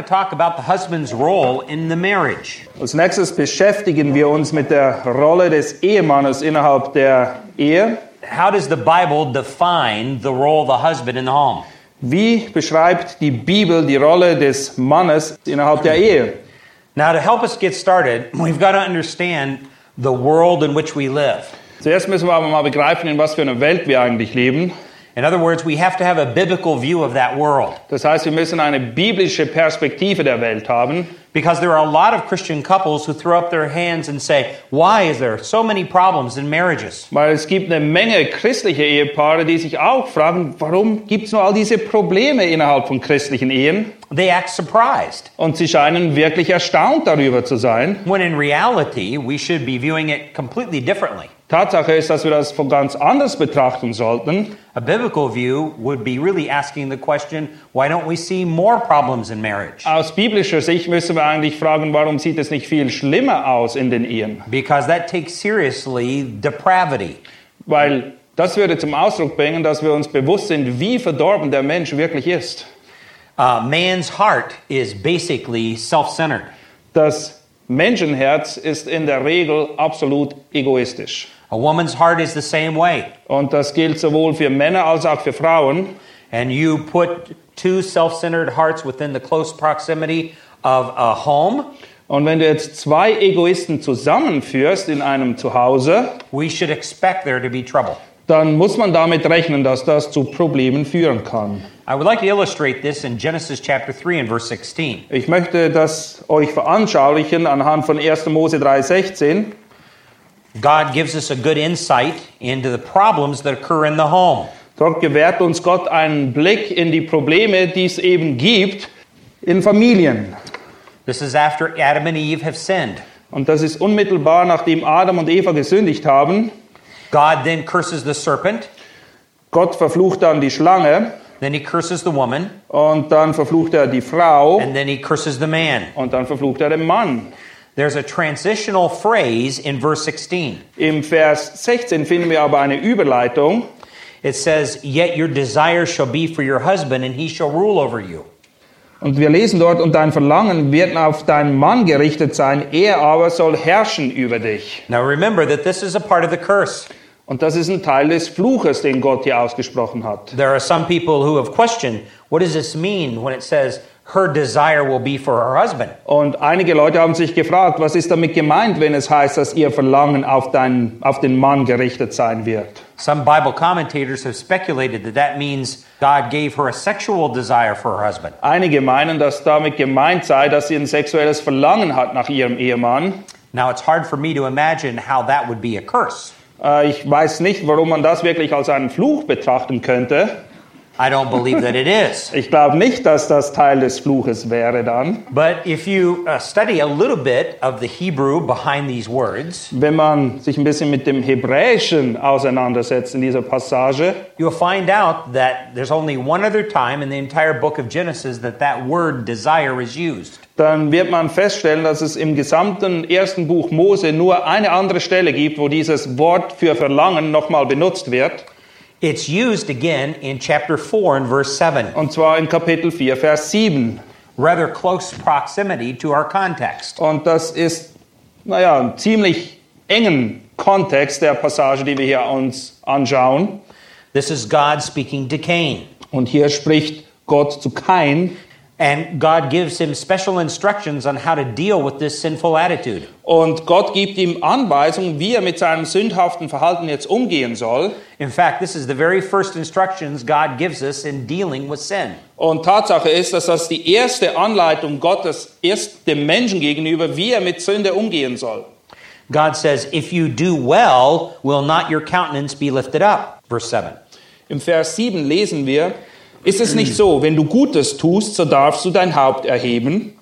To talk about the husband's role in the marriage. Als nächstes beschäftigen wir uns mit der Rolle des Ehemannes innerhalb der Ehe. How does the Bible define the role of the husband in the home? Wie beschreibt die Bibel die Rolle des Mannes innerhalb der Ehe? Now, to help us get started, we've got to understand the world in which we live. Zuerst müssen wir aber mal begreifen, in was für einer Welt wir eigentlich leben. In other words, we have to have a biblical view of that world Das heißt, wir müssen eine biblische Perspektive der Welt haben. Because there are a lot of Christian couples who throw up their hands and say, Why is there so many problems in marriages? Weil es gibt eine Menge christliche Ehepaare, die sich auch fragen, warum gibt es nur all diese Probleme innerhalb von christlichen Ehen? They act surprised. Und sie scheinen wirklich erstaunt darüber zu sein. When in reality, we should be viewing it completely differently. Tatsache ist, dass wir das von ganz anders betrachten sollten. A biblical view would be really asking the question why don't we see more problems in marriage? Aus biblischer Sicht müssen wir eigentlich fragen, warum sieht es nicht viel schlimmer aus in den Ehen? Because that takes seriously depravity. Weil das würde zum Ausdruck bringen, dass wir uns bewusst sind, wie verdorben der Mensch wirklich ist. Uh, man's heart is basically self centered. Das Menschenherz ist in der Regel absolut egoistisch. A woman's heart is the same way. Und das gilt sowohl für Männer als auch für Frauen. And you put two self centered hearts within the close proximity of a home, Und wenn du jetzt zwei Egoisten zusammenführst in einem Zuhause, we should expect there to be trouble. dann muss man damit rechnen, dass das zu Problemen führen kann. I would like to illustrate this in Genesis chapter 3 and verse 16. Ich möchte das euch veranschaulichen anhand von 1. Mose 3,16. God gives us a good insight into the problems that occur in the home. Dort gewährt uns Gott einen Blick in die Probleme, die es eben gibt in Familien. This is after Adam and Eve have sinned. Und das ist unmittelbar nachdem Adam und Eva gesündigt haben. God then curses the serpent, Gott verflucht dann die Schlange then he curses the woman, und dann verflucht er die Frau and then he curses the man. und dann verflucht er den Mann. There's a transitional phrase in verse 16. Im Vers 16 finden wir aber eine Überleitung. It says, Yet your desire shall be for your husband, and he shall rule over you. Und wir lesen dort, und dein Verlangen wird auf deinen Mann gerichtet sein, er aber soll herrschen über dich. Now remember that this is a part of the curse. Und das ist ein Teil des Fluches, den Gott hier ausgesprochen hat. There are some people who have questioned what does this mean when it says her desire will be for her husband? Und einige Leute haben sich gefragt, was ist damit gemeint, wenn es heißt, dass ihr Verlangen auf, dein, auf den Mann gerichtet sein wird. Some Bible commentators have speculated that that means God gave her a sexual desire for her husband. Einige meinen, dass damit gemeint sei, dass sie ein sexuelles Verlangen hat nach ihrem Ehemann. Now it's hard for me to imagine how that would be a curse. Äh, Ich weiß nicht, warum man das wirklich als einen Fluch betrachten könnte. I don't believe that it is. Ich glaube nicht, dass das Teil des Fluches wäre dann. But if you uh, study a little bit of the Hebrew behind these words, Wenn man sich ein bisschen mit dem Hebräischen auseinandersetzt in dieser Passage, you'll find out that there's only one other time in the entire book of Genesis that that word desire is used. dann wird man feststellen, dass es im gesamten ersten Buch Mose nur eine andere Stelle gibt, wo dieses Wort für Verlangen nochmal benutzt wird. It's used again in chapter 4 and verse 7, Und zwar in Kapitel 4, Vers 7. rather close proximity to our context. Und das ist, naja, ein ziemlich engen Kontext der Passage, die wir hier uns anschauen. This is God speaking to Cain. Und hier spricht Gott zu Kain. And God gives him special instructions on how to deal with this sinful attitude. Und Gott gibt ihm Anweisungen, wie er mit seinem sündhaften Verhalten jetzt umgehen soll. In fact, this is the very first instructions God gives us in dealing with sin. Und Tatsache ist, dass das die erste Anleitung Gottes ist dem Menschen gegenüber, wie er mit Sünde umgehen soll. God says, If you do well, will not your countenance be lifted up? Verse 7. Im Vers 7 lesen wir, ist es nicht so, wenn du Gutes tust, so darfst du dein Haupt erheben?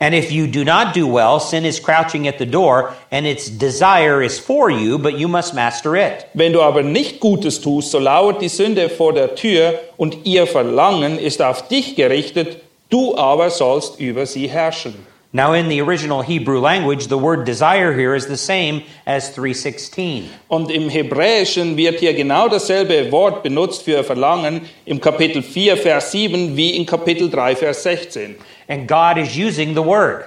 And if you do not do well, sin is crouching at the door, and its desire is for you, but you must master it. Wenn du aber nicht Gutes tust, so lauert die Sünde vor der Tür und ihr Verlangen ist auf dich gerichtet, du aber sollst über sie herrschen. Now, in the original Hebrew language, the word desire here is the same as 316. Und im Hebräischen wird hier genau dasselbe Wort benutzt für Verlangen im Kapitel 4, Vers 7 wie in Kapitel 3, Vers 16. And God is using the word.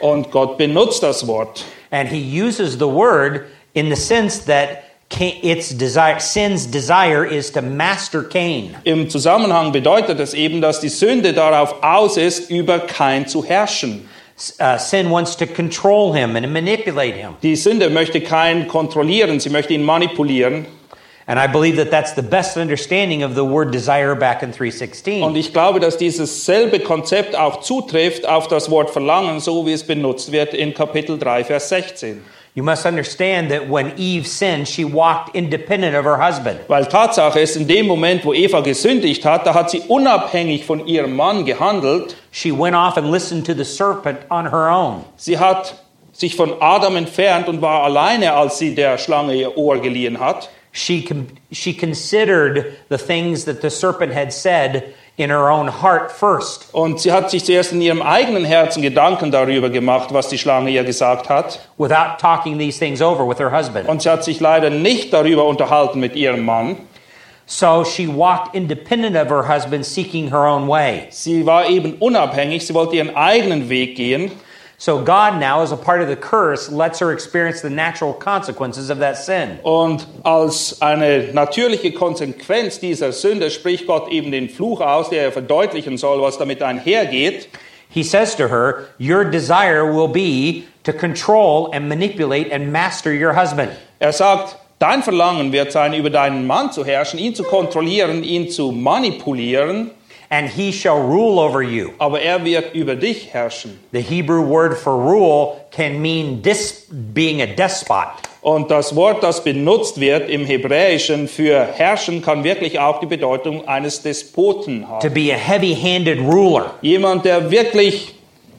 Und Gott benutzt das Wort. And he uses the word in the sense that its desire, sin's desire is to master Cain. Im Zusammenhang bedeutet es eben, dass die Sünde darauf aus ist, über Kain zu herrschen. Uh, sin wants to control him and manipulate him. Die Sünde möchte Kain kontrollieren, sie möchte ihn manipulieren. And I believe that that's the best understanding of the word desire back in 316. Und ich glaube, dass dieses selbe Konzept auch zutrifft auf das Wort Verlangen, so wie es benutzt wird in Kapitel 3, Vers 16. You must understand that when Eve sinned, she walked independent of her husband. Weil Tatsache ist, in dem Moment, wo Eva gesündigt hat, da hat sie unabhängig von ihrem Mann gehandelt. She went off and listened to the serpent on her own. Sie hat sich von Adam entfernt und war alleine, als sie der Schlange ihr Ohr geliehen hat. She, she considered the things that the serpent had said in her own heart first. Und sie hat sich zuerst in ihrem eigenen Herzen Gedanken darüber gemacht, was die Schlange ihr gesagt hat. without talking these things over with her husband. Und sie hat sich leider nicht darüber unterhalten mit ihrem Mann. So she walked independent of her husband, seeking her own way. Sie war eben unabhängig, sie wollte ihren eigenen Weg gehen. So God now, as a part of the curse, lets her experience the natural consequences of that sin. Und als eine natürliche Konsequenz dieser Sünde spricht Gott eben den Fluch aus, der er verdeutlichen soll, was damit einhergeht. He says to her, Your desire will be to control and manipulate and master your husband. Er sagt, dein Verlangen wird sein, über deinen Mann zu herrschen, ihn zu kontrollieren, ihn zu manipulieren, And he shall rule over you. aber er wird über dich herrschen. The Hebrew word for rule can mean dis- being a despot. Und das Wort, das benutzt wird im Hebräischen für herrschen, kann wirklich auch die Bedeutung eines Despoten to haben. be a heavy handed ruler. Jemand, der wirklich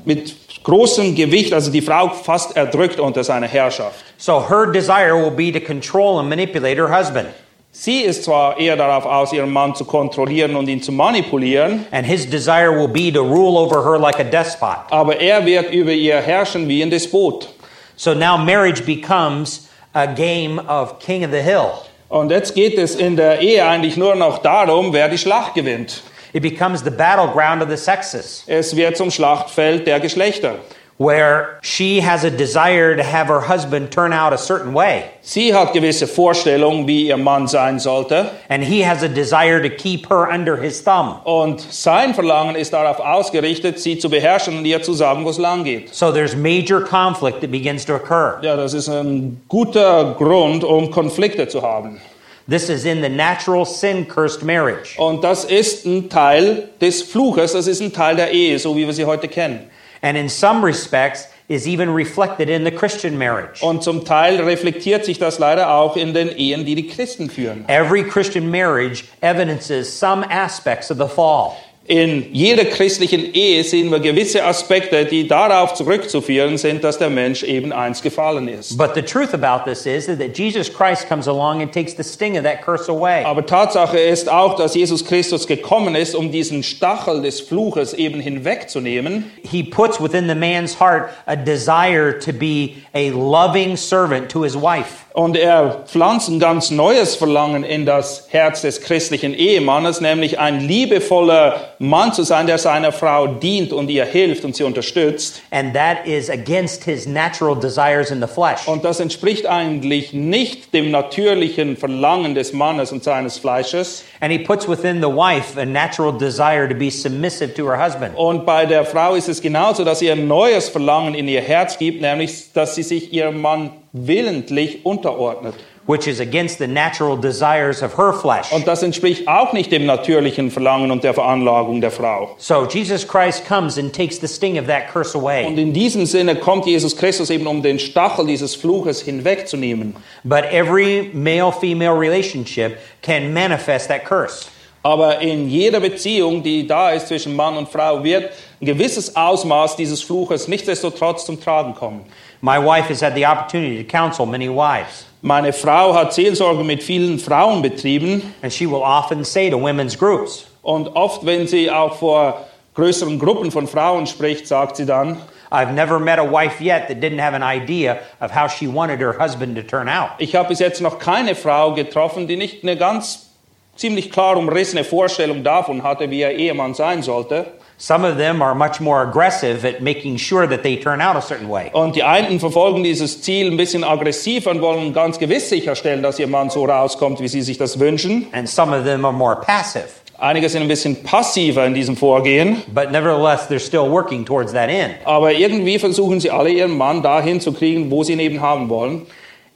mit großem Gewicht, also die Frau fast erdrückt unter seiner Herrschaft. So her desire will be to control and manipulate her husband. Sie ist zwar eher darauf aus, ihren Mann zu kontrollieren und ihn zu manipulieren, And his desire will be to rule over her like a despot. aber er wird über ihr herrschen wie ein Despot. So now marriage becomes a game of king of the hill. Und jetzt geht es in der Ehe eigentlich nur noch darum, wer die Schlacht gewinnt. It becomes the battleground of the sexes, Es wird zum Schlachtfeld der Geschlechter. Where she has a desire to have her husband turn out a certain way, Sie hat gewisse Vorstellungen, wie ihr Mann sein sollte. and he has a desire to keep her under his thumb. Und sein Verlangen ist darauf ausgerichtet, sie zu beherrschen und ihr zu sagen, wo es lang geht. So there's major conflict that begins to occur. Ja, das ist ein guter Grund, um Konflikte zu haben. This is in the natural sin cursed marriage. Und das ist ein Teil des Fluches, das ist ein Teil der Ehe, so wie wir sie heute kennen. And in some respects, is even reflected in the Christian marriage. Und zum Teil reflektiert sich das leider auch in den Ehen, die die Christen führen. Every Christian marriage evidences some aspects of the fall. In jeder christlichen Ehe sehen wir gewisse Aspekte, die darauf zurückzuführen sind, dass der Mensch eben eins gefallen ist. But the truth about this is that Jesus Christ comes along and takes the sting of that curse away. Aber Tatsache ist auch, dass Jesus Christus gekommen ist, um diesen Stachel des Fluches eben hinwegzunehmen. He puts within the man's heart a desire to be a loving servant to his wife. Und er pflanzt ein ganz neues Verlangen in das Herz des christlichen Ehemannes, nämlich ein liebevoller Mann zu sein, der seiner Frau dient und ihr hilft und sie unterstützt. And that is against his natural desires in the flesh. Und das entspricht eigentlich nicht dem natürlichen Verlangen des Mannes und seines Fleisches. And he puts within the wife a natural desire to be submissive to her husband. Und bei der Frau ist es genauso, dass ihr ein neues Verlangen in ihr Herz gibt, nämlich, dass sie sich ihrem Mann willentlich unterordnet. Which is against the natural desires of her flesh. Und das entspricht auch nicht dem natürlichen Verlangen und der Veranlagung der Frau. So Jesus Christ comes and takes the sting of that curse Und away. in diesem Sinne kommt Jesus Christus eben, um den Stachel dieses Fluches hinwegzunehmen. But every male female relationship can manifest that curse. Aber in jeder Beziehung, die da ist zwischen Mann und Frau, wird ein gewisses Ausmaß dieses Fluches nichtsdestotrotz zum Tragen kommen. My wife has had the opportunity to counsel many wives, Meine Frau hat Seelsorge mit vielen Frauen betrieben and she will often say to women's groups, und oft, wenn sie auch vor größeren Gruppen von Frauen spricht, sagt sie dann, I've never met a wife yet that didn't have an idea of how she wanted her husband to turn out. ich habe bis jetzt noch keine Frau getroffen, die nicht eine ganz ziemlich klar umrissene Vorstellung davon hatte, wie ihr Ehemann sein sollte. Some of them are much more aggressive at making sure that they turn out a certain way. Und die einen verfolgen dieses Ziel ein bisschen aggressiv und wollen ganz gewiss sicherstellen, dass ihr Mann so rauskommt, wie sie sich das wünschen. And some of them are more passive. Einige sind ein bisschen passiver in diesem Vorgehen, But nevertheless, they're still working towards that end. aber irgendwie versuchen sie alle ihren Mann dahin zu kriegen, wo sie ihn eben haben wollen.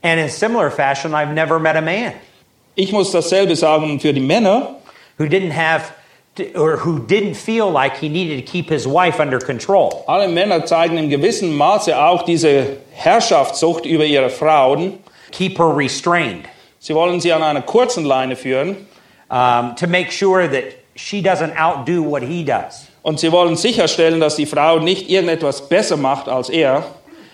And in similar fashion, I've never met a man Ich muss dasselbe sagen für die Männer, who didn't have or who didn't feel like he needed to keep his wife under control. alle Männer zeigen in gewissem Maße auch diese Herrschaftssucht über ihre Frauen. Keep her restrained Sie wollen sie an einer kurzen Leine führen um, to make sure that she doesn't outdo what he does. und sie wollen sicherstellen, dass die Frau nicht irgendetwas besser macht als er.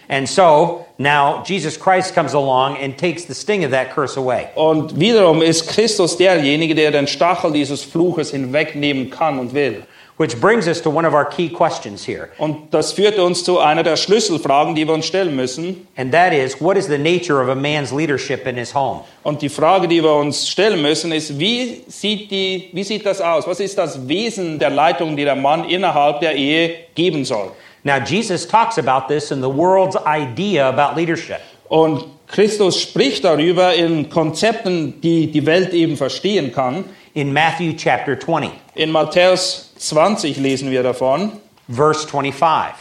And so now Jesus Christ comes along and takes the sting of that curse away. Und wiederum ist Christus derjenige, der den Stachel dieses Fluches hinwegnehmen kann und will. Which brings us to one of our key questions here. Und das führt uns zu einer der Schlüsselfragen, die wir uns stellen müssen. And that is what is the nature of a man's leadership in his home? Und die Frage, die wir uns stellen müssen, ist, wie sieht, die, wie sieht das aus? Was ist das Wesen der Leitung, die der Mann innerhalb der Ehe geben soll? Now, Jesus talks about this in the world's idea about leadership. Und Christus spricht darüber in Konzepten, die die Welt eben verstehen kann. In Matthew chapter 20, In Matthäus 20 lesen wir davon. verse 25,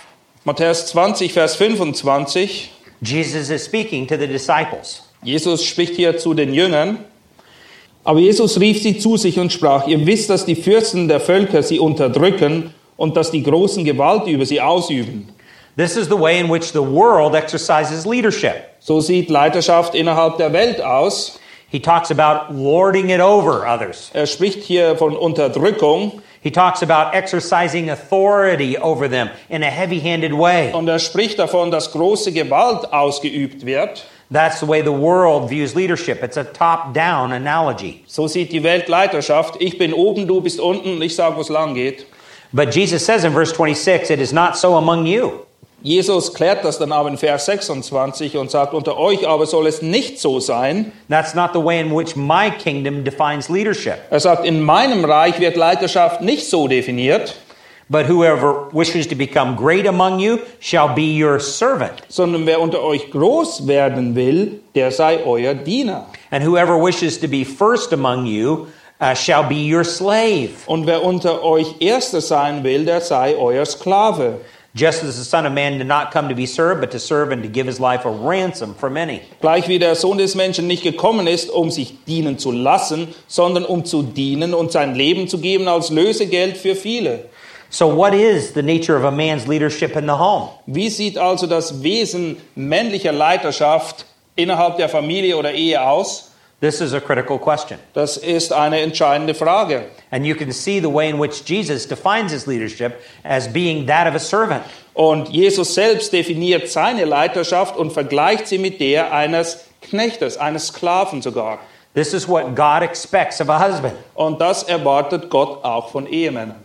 Matthäus 20, Vers 25. Jesus is speaking to the disciples. Jesus spricht hier zu den Jüngern. Aber Jesus rief sie zu sich und sprach, ihr wisst, dass die Fürsten der Völker sie unterdrücken und dass die Großen Gewalt über sie ausüben. This is the way in which the world exercises leadership. So sieht Leiterschaft innerhalb der Welt aus. He talks about lording it over others. Er spricht hier von Unterdrückung He talks about exercising authority over them in a heavy handed way. und er spricht davon, dass große Gewalt ausgeübt wird. That's the way the world views leadership. It's a top down analogy. So sieht die Welt Leiterschaft. Ich bin oben, du bist unten ich sage, wo es lang geht. But Jesus says in verse 26, it is not so among you. Jesus klärt das dann aber in Vers 26 und sagt, unter euch aber soll es nicht so sein. That's not the way in which my kingdom defines leadership. Er sagt, in meinem Reich wird Leiterschaft nicht so definiert, But whoever wishes to become great among you shall be your servant. sondern wer unter euch groß werden will, der sei euer Diener. And whoever wishes to be first among you uh, shall be your slave. Und wer unter euch Erster sein will, der sei euer Sklave. Just as the Son of Man did not come to be served, but to serve and to give his life a ransom for many. Gleich wie der Sohn des Menschen nicht gekommen ist, um sich dienen zu lassen, sondern um zu dienen und sein Leben zu geben als Lösegeld für viele. So, what is the nature of a man's leadership in the home? Wie sieht also das Wesen männlicher Leiterschaft innerhalb der Familie oder Ehe aus? This is a critical question. Das ist eine entscheidende Frage. And you can see the way in which Jesus defines his leadership as being that of a servant. Und Jesus selbst definiert seine Leiterschaft und vergleicht sie mit der eines Knechtes, eines Sklaven sogar. This is what God expects of a husband. Und das erwartet Gott auch von Ehemännern.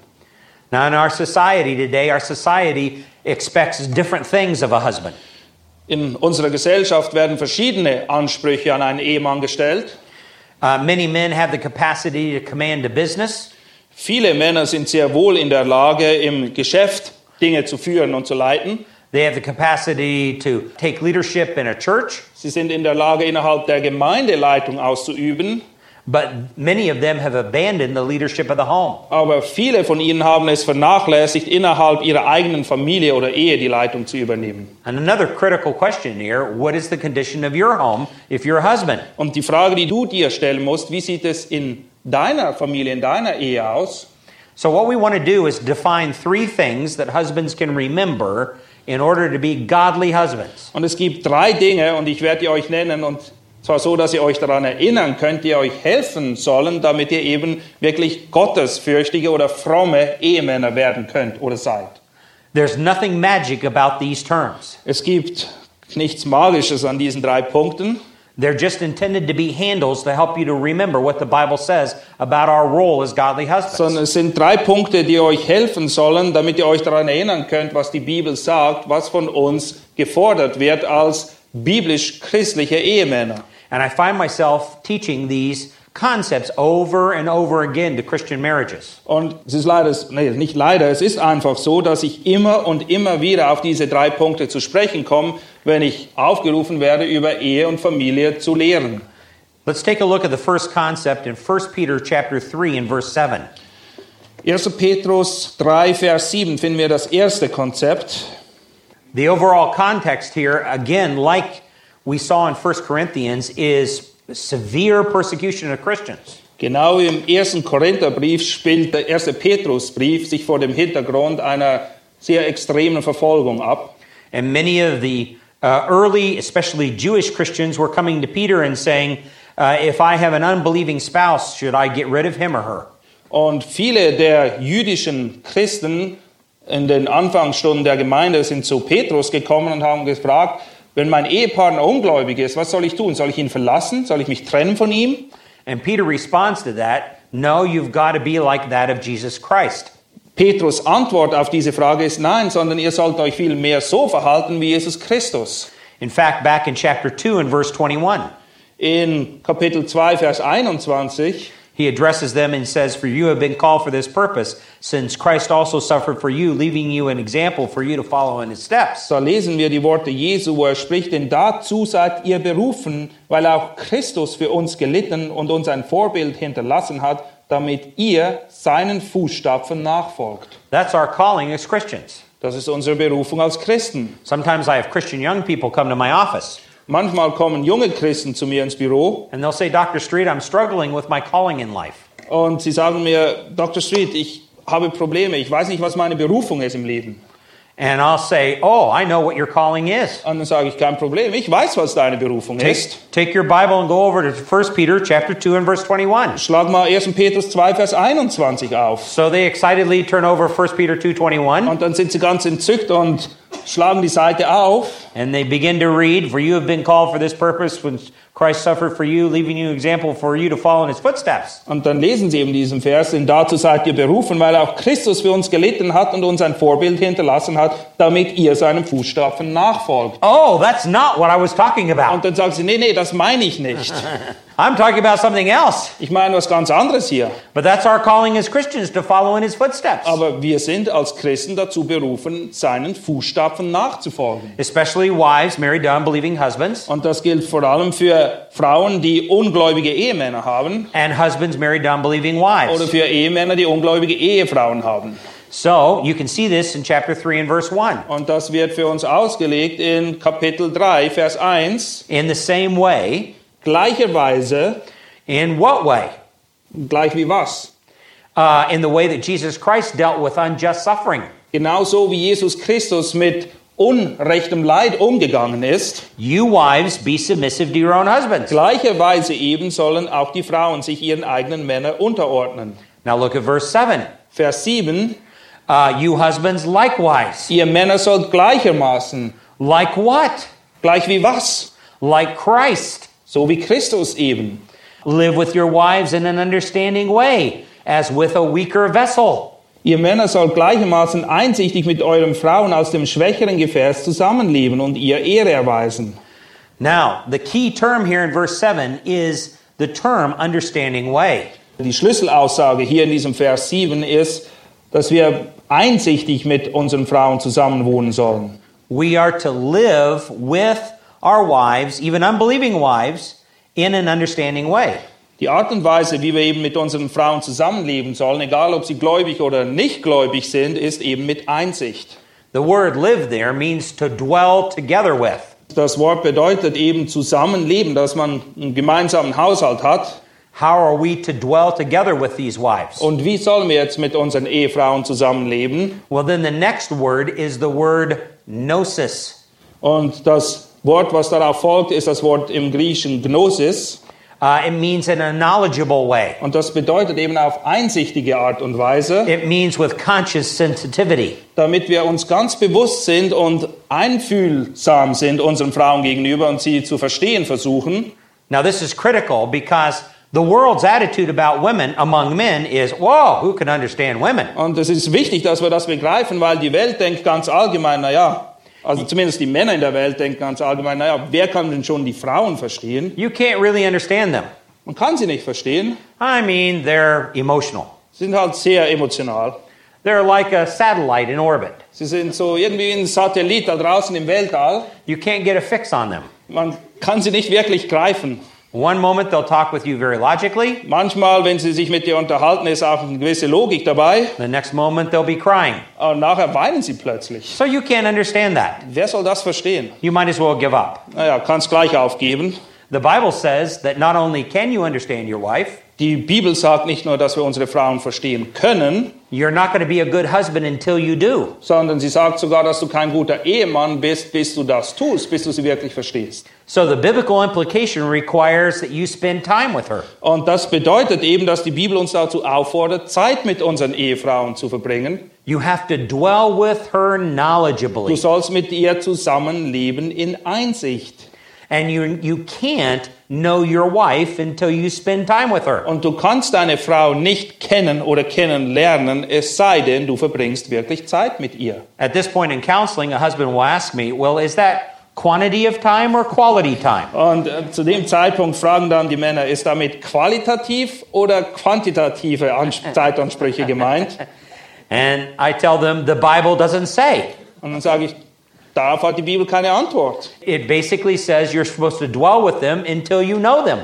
Now, in our society today, our society expects different things of a husband. In unserer Gesellschaft werden verschiedene Ansprüche an einen Ehemann gestellt. Uh, many men have the capacity to command a business. Viele Männer sind sehr wohl in der Lage, im Geschäft Dinge zu führen und zu leiten. They have the capacity to take leadership in a church, Sie sind in der Lage, innerhalb der Gemeindeleitung auszuüben. But many of them have abandoned the leadership of the home. Aber viele von ihnen haben es vernachlässigt, innerhalb ihrer eigenen Familie oder Ehe die Leitung zu übernehmen. And another critical question here what is the condition of your home if you're a husband? Und die Frage, die du dir stellen musst, wie sieht es in deiner Familie, in deiner Ehe aus? So, what we want to do is define three things that husbands can remember in order to be godly husbands. Und es gibt drei Dinge, und ich werde die euch nennen, und Zwar so, dass ihr euch daran erinnern könnt, die euch helfen sollen, damit ihr eben wirklich gottesfürchtige oder fromme Ehemänner werden könnt oder seid. There's nothing magic about these terms. Es gibt nichts Magisches an diesen drei Punkten. They're just intended to be handles to help you to remember what the Bible says about our role as godly husbands. sondern es sind drei Punkte, die euch helfen sollen, damit ihr euch daran erinnern könnt, was die Bibel sagt, was von uns gefordert wird als biblisch-christliche Ehemänner. And I find myself teaching these concepts over and over again to Christian marriages. Und es ist leider, nee, nicht leider, es ist einfach so, dass ich immer und immer wieder auf diese drei Punkte zu sprechen komme, wenn ich aufgerufen werde, über Ehe und Familie zu lehren. Let's take a look at the first concept in 1 Peter chapter 3 and verse 7. 1. Petrus 3, Vers 7 finden wir das erste Konzept. The overall context here, again, like we saw in 1 Corinthians, is severe persecution of Christians. Genau im ersten Korintherbrief spielt der erste Petrusbrief sich vor dem Hintergrund einer sehr extremen Verfolgung ab. And many of the uh, early, especially Jewish Christians, were coming to Peter and saying, uh, If I have an unbelieving spouse, should I get rid of him or her? Und viele der jüdischen Christen in den Anfangsstunden der Gemeinde sind zu Petrus gekommen und haben gefragt, wenn mein Ehepartner ungläubig ist, was soll ich tun? Soll ich ihn verlassen? Soll ich mich trennen von ihm? And Peter responds to that No, you've got to be like that of Jesus Christ. Petrus Antwort auf diese Frage ist nein, sondern ihr sollt euch viel mehr so verhalten wie Jesus Christus. In fact, back in chapter 2 and verse 21, In Kapitel 2, Vers 21 he addresses them and says, For you have been called for this purpose, since Christ also suffered for you, leaving you an example for you to follow in his steps. Da lesen wir die Worte Jesu, wo er spricht, denn dazu seid ihr berufen, weil auch Christus für uns gelitten und uns ein Vorbild hinterlassen hat, damit ihr seinen Fußstapfen nachfolgt. That's our calling as Christians. Das ist unsere Berufung als Christen. Sometimes I have Christian young people come to my office Manchmal kommen junge Christen zu mir ins Büro and they'll say, Dr. Street, I'm struggling with my calling in life. und sie sagen mir, Dr. Street, ich habe Probleme, ich weiß nicht, was meine Berufung ist im Leben. And I'll say, Oh, I know what your calling is. Und dann sage ich, kein Problem, ich weiß, was deine Berufung Take, ist. take your Bible and go over to 1 Peter chapter 2 and verse 21. Schlag mal 1. Petrus 2, Vers 21 auf. So they excitedly turn over 1 Peter 2:21 Und dann sind sie ganz entzückt und schlagen die Seite auf and they begin to read, "For you have been called for this purpose when Christ suffered for you, leaving you an example for you to follow in his footsteps." Und dann lesen sie eben diesen Vers, denn dazu seid ihr berufen, weil auch Christus für uns gelitten hat und uns ein Vorbild hinterlassen hat, damit ihr seinem Fußstapfen nachfolgt. Oh, that's not what I was talking about. Und dann sagen sie, nee, nee, das meine ich nicht. I'm talking about something else. Ich meine was ganz anderes hier. But that's our calling as Christians to follow in his footsteps. Aber wir sind als Christen dazu berufen, seinen Fußstapfen nachzufolgen. Especially wives married to unbelieving husbands Und das gilt vor allem für Frauen, die ungläubige Ehemänner haben and husbands married to unbelieving oder wives. für Ehemänner, die ungläubige Ehefrauen haben. So, you can see this in chapter 3 and verse 1. Und das wird für uns ausgelegt in Kapitel 3, Vers 1. In the same way, Gleicherweise, in what way? gleich wie was? uh, in the way that Jesus Christ dealt with unjust suffering. Genauso wie Jesus Christus mit unrechtem Leid umgegangen ist, You wives be submissive to your own husbands. gleicherweise eben sollen auch die Frauen sich ihren eigenen Männern unterordnen. Now look at verse 7. Vers 7, Uh, you husbands likewise. ihr Männer sollt gleichermaßen, Like what? gleich wie was? Like Christ. So wie Christus eben. Live with your wives in an understanding way, as with a weaker vessel. Ihr Männer sollt gleichermaßen einsichtig mit euren Frauen aus dem schwächeren Gefäß zusammenleben und ihr Ehre erweisen. Now, the key term here in verse 7 is the term understanding way. Die Schlüsselaussage hier in diesem Vers 7 ist, dass wir einsichtig mit unseren Frauen zusammenwohnen sollen. We are to live with our wives, even unbelieving wives, in an understanding way. Die Art und Weise, wie wir eben mit unseren Frauen zusammenleben sollen, egal ob sie gläubig oder nicht gläubig sind, ist eben mit Einsicht. The word live there means to dwell together with. Das Wort bedeutet eben zusammenleben, dass man einen gemeinsamen Haushalt hat. How are we to dwell together with these wives? Und wie sollen wir jetzt mit unseren Ehefrauen zusammenleben? Well, then the next word is the word gnosis. Und das Wort, was darauf folgt, ist das Wort im Griechischen Gnosis. Uh, it means in a knowledgeable way. Und das bedeutet eben auf einsichtige Art und Weise, It means with conscious sensitivity. damit wir uns ganz bewusst sind und einfühlsam sind unseren Frauen gegenüber und sie zu verstehen versuchen. Now, this is critical because the world's attitude about women among men is, whoa, who can understand women? Und es ist wichtig, dass wir das begreifen, weil die Welt denkt ganz allgemein, naja, also zumindest die Männer in der Welt denken ganz allgemein, naja, wer kann denn schon die Frauen verstehen? You can't really understand them. Man kann sie nicht verstehen. I mean, they're emotional. Sie sind halt sehr emotional. They're like a satellite in orbit. Sie sind so irgendwie ein Satellit da draußen im Weltall. You can't get a fix on them. Man kann sie nicht wirklich greifen. One moment they'll talk with you very logically, Manchmal, wenn sie sich mit dir unterhalten, ist auch eine gewisse Logik dabei. the next moment they'll be crying. Und nachher weinen sie plötzlich. So you can't understand that. Wer soll das verstehen? You might as well give up. Naja, kannst gleich aufgeben. The Bible says that not only can you understand your wife, Die Bibel sagt nicht nur, dass wir unsere Frauen verstehen können, you're not going to be a good husband until you do. sondern sie sagt sogar, dass du kein guter Ehemann bist, bis du das tust, bis du sie wirklich verstehst. So the biblical implication requires that you spend time with her. Und das bedeutet eben, dass die Bibel uns dazu auffordert, Zeit mit unseren Ehefrauen zu verbringen. You have to dwell with her Du knowledgeably. sollst mit ihr zusammenleben in Einsicht. And you, you can't know your wife until you spend time with her. Und du kannst deine Frau nicht kennen oder kennenlernen, es sei denn, du verbringst wirklich Zeit mit ihr. At this point in counseling, a husband will ask me, Well, is that quantity of time or quality time? Und äh, zu dem Zeitpunkt fragen dann die Männer, ist damit qualitativ oder quantitative Ans Zeitansprüche gemeint? And I tell them the Bible doesn't say. Und dann sage ich, darauf hat die Bibel keine Antwort. It basically says you're supposed to dwell with them until you know them.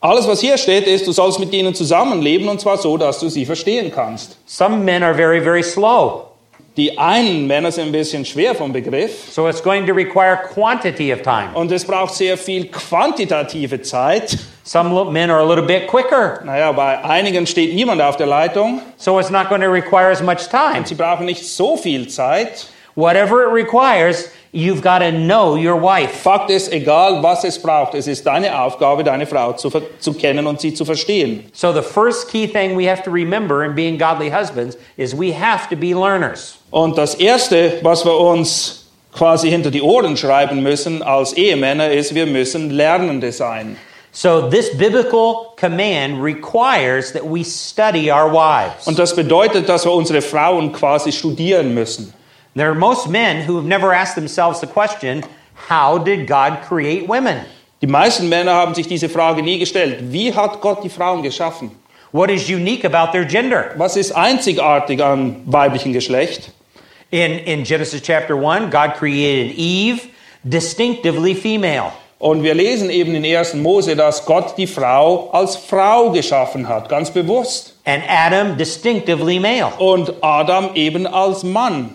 Alles, was hier steht, ist, du sollst mit ihnen zusammenleben und zwar so, dass du sie verstehen kannst. Some men are very, very slow. Die einen Männer sind ein bisschen schwer vom Begriff So it's going to require quantity of time. und es braucht sehr viel quantitative Zeit. Some men are a little bit quicker. Naja, bei einigen steht niemand auf der Leitung. So it's not going to require as much time. Sie brauchen nicht so viel Zeit. Whatever it requires, you've got to know your wife. Fakt ist, egal was es braucht, es ist deine Aufgabe, deine Frau zu, zu kennen und sie zu verstehen. So the first key thing we have to remember in being godly husbands is we have to be learners. Und das Erste, was wir uns quasi hinter die Ohren schreiben müssen als Ehemänner, ist, wir müssen Lernende sein. So this biblical command requires that we study our wives. Und das bedeutet, dass wir unsere Frauen quasi studieren müssen. There are most men who have never asked themselves the question, how did God create women? Die meisten Männer haben sich diese Frage nie gestellt. Wie hat Gott die Frauen geschaffen? What is unique about their gender? Was ist einzigartig am weiblichen Geschlecht? In, in Genesis chapter 1, God created Eve distinctively female. Und wir lesen eben in 1. Mose, dass Gott die Frau als Frau geschaffen hat, ganz bewusst. and Adam distinctively male. Und Adam eben als Mann.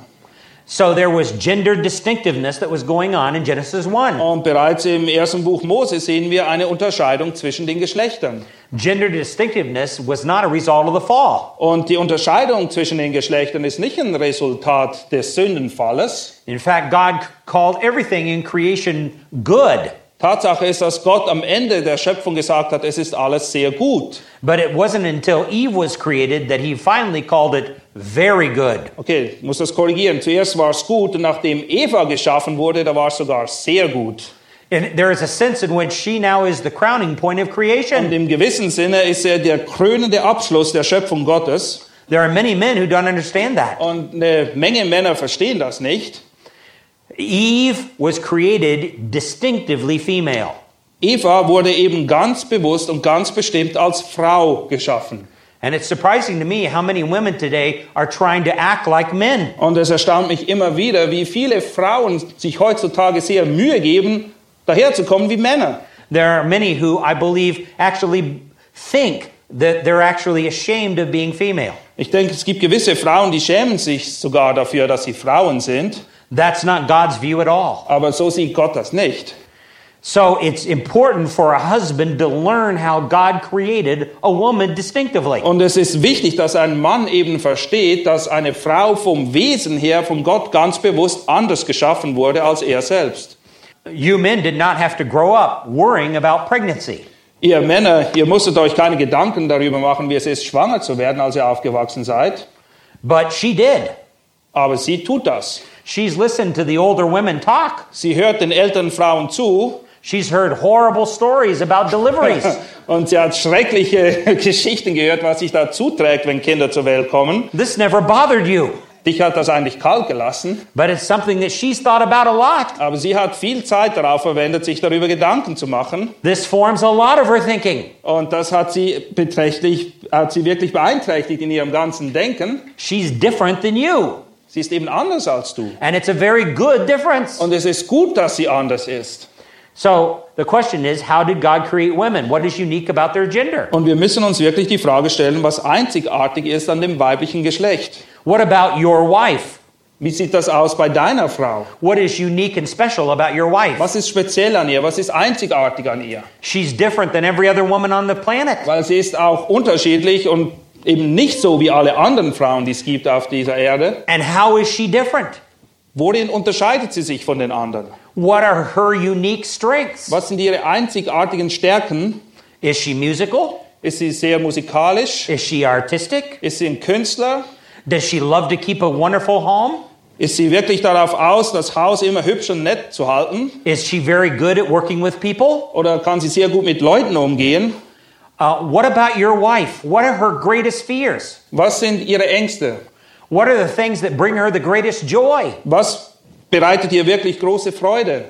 So there was gender distinctiveness that was going on in Genesis 1. Und bereits im ersten Buch Mose sehen wir eine Unterscheidung zwischen den Geschlechtern. Gender distinctiveness was not a result of the fall. Und die Unterscheidung zwischen den Geschlechtern ist nicht ein Resultat des Sündenfalles. In fact, God called everything in creation good. Tatsache ist, dass Gott am Ende der Schöpfung gesagt hat, es ist alles sehr gut. But it wasn't until Eve was created that he finally called it very good. Okay, ich muss das korrigieren. Zuerst war es gut und nachdem Eva geschaffen wurde, da war es sogar sehr gut. And there is a sense in which she now is the crowning point of Und creation. im gewissen Sinne ist er der krönende Abschluss der Schöpfung Gottes. There are many men who don't understand that. Und eine Menge Männer verstehen das nicht. Eve was created distinctively female. Eva wurde eben ganz bewusst und ganz bestimmt als Frau geschaffen. And it's surprising to me how many women today are trying to act like men. Und es erstaunt mich immer wieder, wie viele Frauen sich heutzutage sehr Mühe geben, daherzukommen wie Männer. There are many who I believe actually think that they're actually ashamed of being female. Ich denke, es gibt gewisse Frauen, die schämen sich sogar dafür, dass sie Frauen sind. That's not God's view at all. Aber so sieht Gott das nicht. So it's important for a husband to learn how God created a woman distinctively. Und es ist wichtig, dass ein Mann eben versteht, dass eine Frau vom Wesen her von Gott ganz bewusst anders geschaffen wurde als er selbst. You men did not have to grow up worrying about pregnancy. Ihr Männer, ihr musstet euch keine Gedanken darüber machen, wie es ist, schwanger zu werden, als ihr aufgewachsen seid. But she did. Aber sie tut das. She's listened to the older women talk. Sie hört den älteren Frauen zu She's heard horrible stories about deliveries. und sie hat schreckliche Geschichten gehört, was sich da zuträgt, wenn Kinder zur Welt kommen. this never bothered you, Dich hat das eigentlich kalt gelassen, but it's something that she's thought about a lot. aber sie hat viel Zeit darauf verwendet, sich darüber Gedanken zu machen. This forms a lot of her thinking. Und das hat sie beträchtlich, hat sie wirklich beeinträchtigt in ihrem ganzen Denken. She's different than you. Sie ist eben anders als du. And it's a very good difference. Und es ist gut, dass sie anders ist. So the question is how did God create women? What is unique about their gender? Und wir müssen uns wirklich die Frage stellen, was einzigartig ist an dem weiblichen Geschlecht. What about your wife? Wie sieht das aus bei deiner Frau? What is unique and special about your wife? Was ist speziell an ihr? Was ist einzigartig an ihr? She's different than every other woman on the planet. Weil sie ist auch unterschiedlich und eben nicht so wie alle anderen Frauen, die es gibt auf dieser Erde. And how is she different? Worin unterscheidet sie sich von den anderen? What are her unique strengths? Was sind ihre einzigartigen Stärken? Is she musical? Ist sie sehr musikalisch? Is she artistic? Ist sie ein Künstler? Does she love to keep a wonderful home? Ist sie wirklich darauf aus, das Haus immer hübsch und nett zu halten? Is she very good at working with people? Oder kann sie sehr gut mit Leuten umgehen? Uh, what about your wife? What are her greatest fears? Was sind ihre Ängste? What are the things that bring her the greatest joy? Was bereitet ihr wirklich große Freude?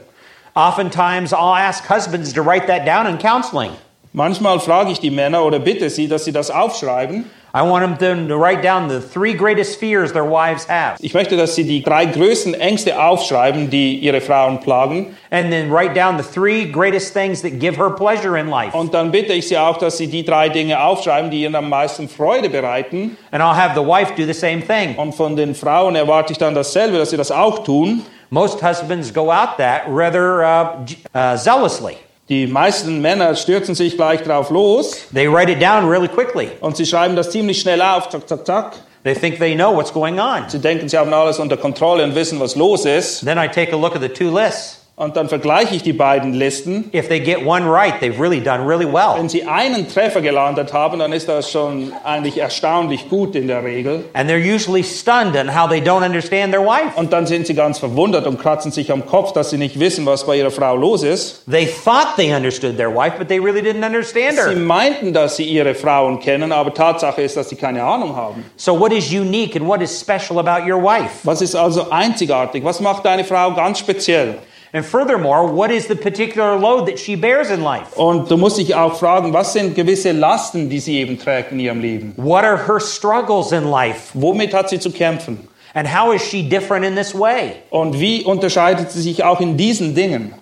Oftentimes, I'll ask husbands to write that down in counseling. Manchmal frage ich die Männer oder bitte sie, dass sie das aufschreiben. I want them to write down the three greatest fears their wives have, Ich möchte, dass sie die drei größten Ängste aufschreiben, die ihre Frauen plagen. and then write down the three greatest things that give her pleasure in life. Und dann bitte ich sie auch, dass sie die drei Dinge aufschreiben, die ihnen am meisten Freude bereiten. And I'll have the wife do the same thing. Und von den Frauen erwarte ich dann dasselbe, dass sie das auch tun. Most husbands go out that rather uh, uh, zealously. Die meisten Männer stürzen sich gleich drauf los They write it down really quickly. und sie schreiben das ziemlich schnell auf, zack, zack, zack. They think they know what's going on. Sie denken, sie haben alles unter Kontrolle und wissen, was los ist. Then I take a look at the two lists. Und dann vergleiche ich die beiden Listen. If they get one right, they've really done really well. Wenn sie einen Treffer gelandet haben, dann ist das schon eigentlich erstaunlich gut in der Regel. And they're usually stunned on how they don't understand their wife. Und dann sind sie ganz verwundert und kratzen sich am Kopf, dass sie nicht wissen, was bei ihrer Frau los ist. They thought they understood their wife, but they really didn't understand Sie her. meinten, dass sie ihre Frauen kennen, aber Tatsache ist, dass sie keine Ahnung haben. So, what is unique and what is special about your wife? Was ist also einzigartig? Was macht deine Frau ganz speziell? And furthermore, what is the particular load that she bears in life? Und du musst dich auch fragen, was sind gewisse Lasten, die sie eben trägt in ihrem Leben? What are her struggles in life? Womit hat sie zu kämpfen? And how is she different in this way? Und wie unterscheidet sie sich auch in diesen Dingen?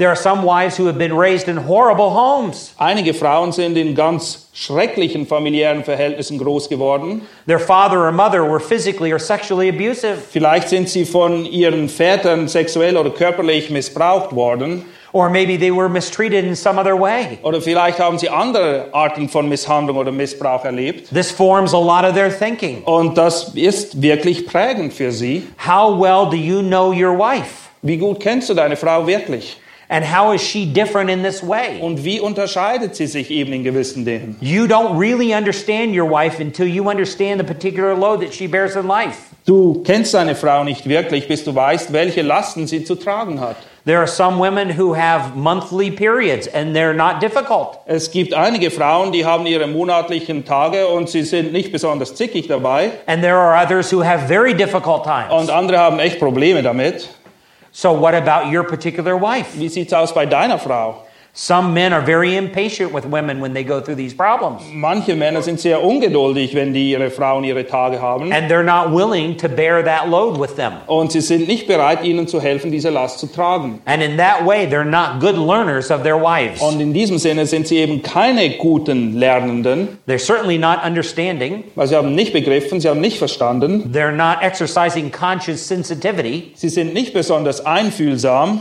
There are some wives who have been raised in horrible homes. Einige Frauen sind in ganz schrecklichen familiären Verhältnissen groß geworden. Their father or mother were physically or sexually abusive. Vielleicht sind sie von ihren Vätern sexuell oder körperlich missbraucht worden. Or maybe they were mistreated in some other way. Oder vielleicht haben sie andere Arten von Misshandlung oder Missbrauch erlebt. This forms a lot of their thinking. Und das ist wirklich prägend für sie. How well do you know your wife? Wie gut kennst du deine Frau wirklich? And how is she different in this way? Und wie unterscheidet sie sich eben in gewissen Dingen? You don't really understand your wife until you understand the particular load that she bears in life. Du kennst deine Frau nicht wirklich, bis du weißt, welche Lasten sie zu tragen hat. There are some women who have monthly periods and they're not difficult. Es gibt einige Frauen, die haben ihre monatlichen Tage und sie sind nicht besonders zickig dabei. And there are others who have very difficult times. Und andere haben echt Probleme damit. So, what about your particular wife? Wie sieht's aus bei deiner Frau? Some men are very impatient with women when they go through these problems. Manche Männer sind sehr ungeduldig, wenn die ihre Frauen ihre Tage haben. And they're not willing to bear that load with them. Und sie sind nicht bereit, ihnen zu helfen, diese Last zu tragen. And in that way, they're not good learners of their wives. Und in diesem Sinne sind sie eben keine guten Lernenden, They're certainly not understanding. weil sie haben nicht begriffen, sie haben nicht verstanden, They're not exercising conscious sensitivity. sie sind nicht besonders einfühlsam.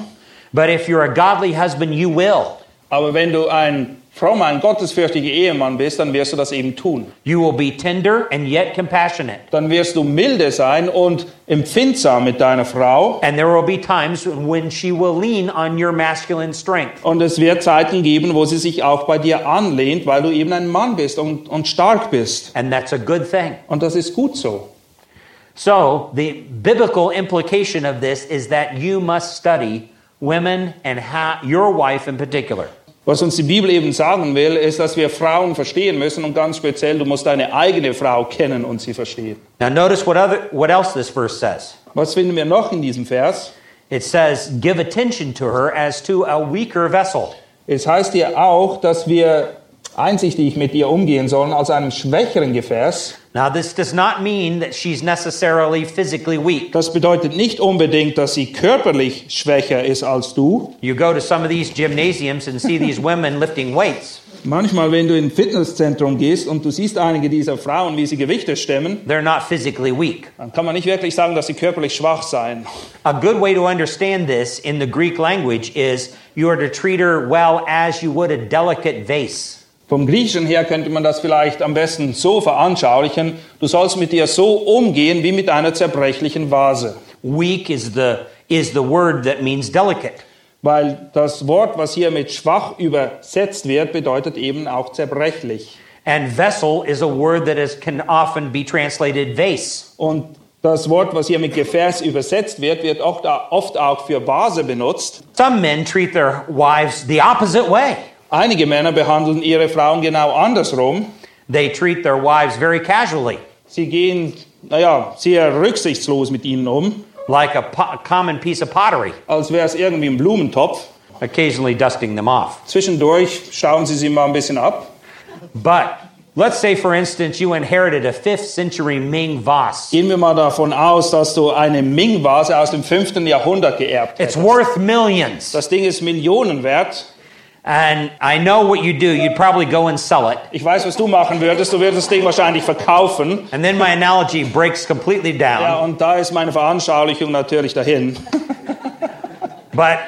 But if you're a godly husband, you will. Aber wenn du ein frommer, ein gottesfürchtiger Ehemann bist, dann wirst du das eben tun. You will be tender and yet compassionate. Dann wirst du milde sein und empfindsam mit deiner Frau. And there will be times when she will lean on your masculine strength. Und es wird Zeiten geben, wo sie sich auch bei dir anlehnt, weil du eben ein Mann bist und, und stark bist. And that's a good thing. Und das ist gut so. So, the biblical implication of this is that you must study women and your wife in particular. Was uns die Bibel eben sagen will, ist, dass wir Frauen verstehen müssen und ganz speziell, du musst deine eigene Frau kennen und sie verstehen. Now, notice what, other, what else this verse says. Was finden wir noch in diesem Vers? It says, Give attention to her as to a weaker vessel. Es heißt hier auch, dass wir einsichtig mit ihr umgehen sollen als einem schwächeren Gefäß. Now, this does not mean that she's necessarily physically weak. Das bedeutet nicht unbedingt, dass sie körperlich schwächer ist als du. You go to some of these gymnasiums and see these women lifting weights. Manchmal, wenn du in ein Fitnesszentrum gehst und du siehst einige dieser Frauen, wie sie Gewichte stemmen, They're not physically weak. dann kann man nicht wirklich sagen, dass sie körperlich schwach seien. A good way to understand this in the Greek language is you are to treat her well as you would a delicate vase. Vom Griechischen her könnte man das vielleicht am besten so veranschaulichen, du sollst mit ihr so umgehen wie mit einer zerbrechlichen Vase. Weak is the, is the word that means delicate. Weil das Wort, was hier mit schwach übersetzt wird, bedeutet eben auch zerbrechlich. And vessel is a word that is, can often be translated vase. Und das Wort, was hier mit Gefäß übersetzt wird, wird oft oft auch für Vase benutzt. Some men treat their wives the opposite way. Einige Männer behandeln ihre Frauen genau andersrum. They treat their wives very casually, Sie gehen, naja, sehr rücksichtslos mit ihnen um, like a, a common piece of pottery, als wäre es irgendwie ein Blumentopf. occasionally dusting them off. Zwischendurch schauen sie sie mal ein bisschen ab. But let's say, for instance, you inherited a 5th century Ming vase. Gehen wir mal davon aus, dass du eine Ming-Vase aus dem 5. Jahrhundert geerbt It's hast. worth millions. Das Ding ist Millionen wert. And I know what you do. You'd probably go and sell it. Ich weiß, was du machen würdest. Du würdest das Ding wahrscheinlich verkaufen. And then my analogy breaks completely Ja, down. und da ist meine Veranschaulichung natürlich dahin. But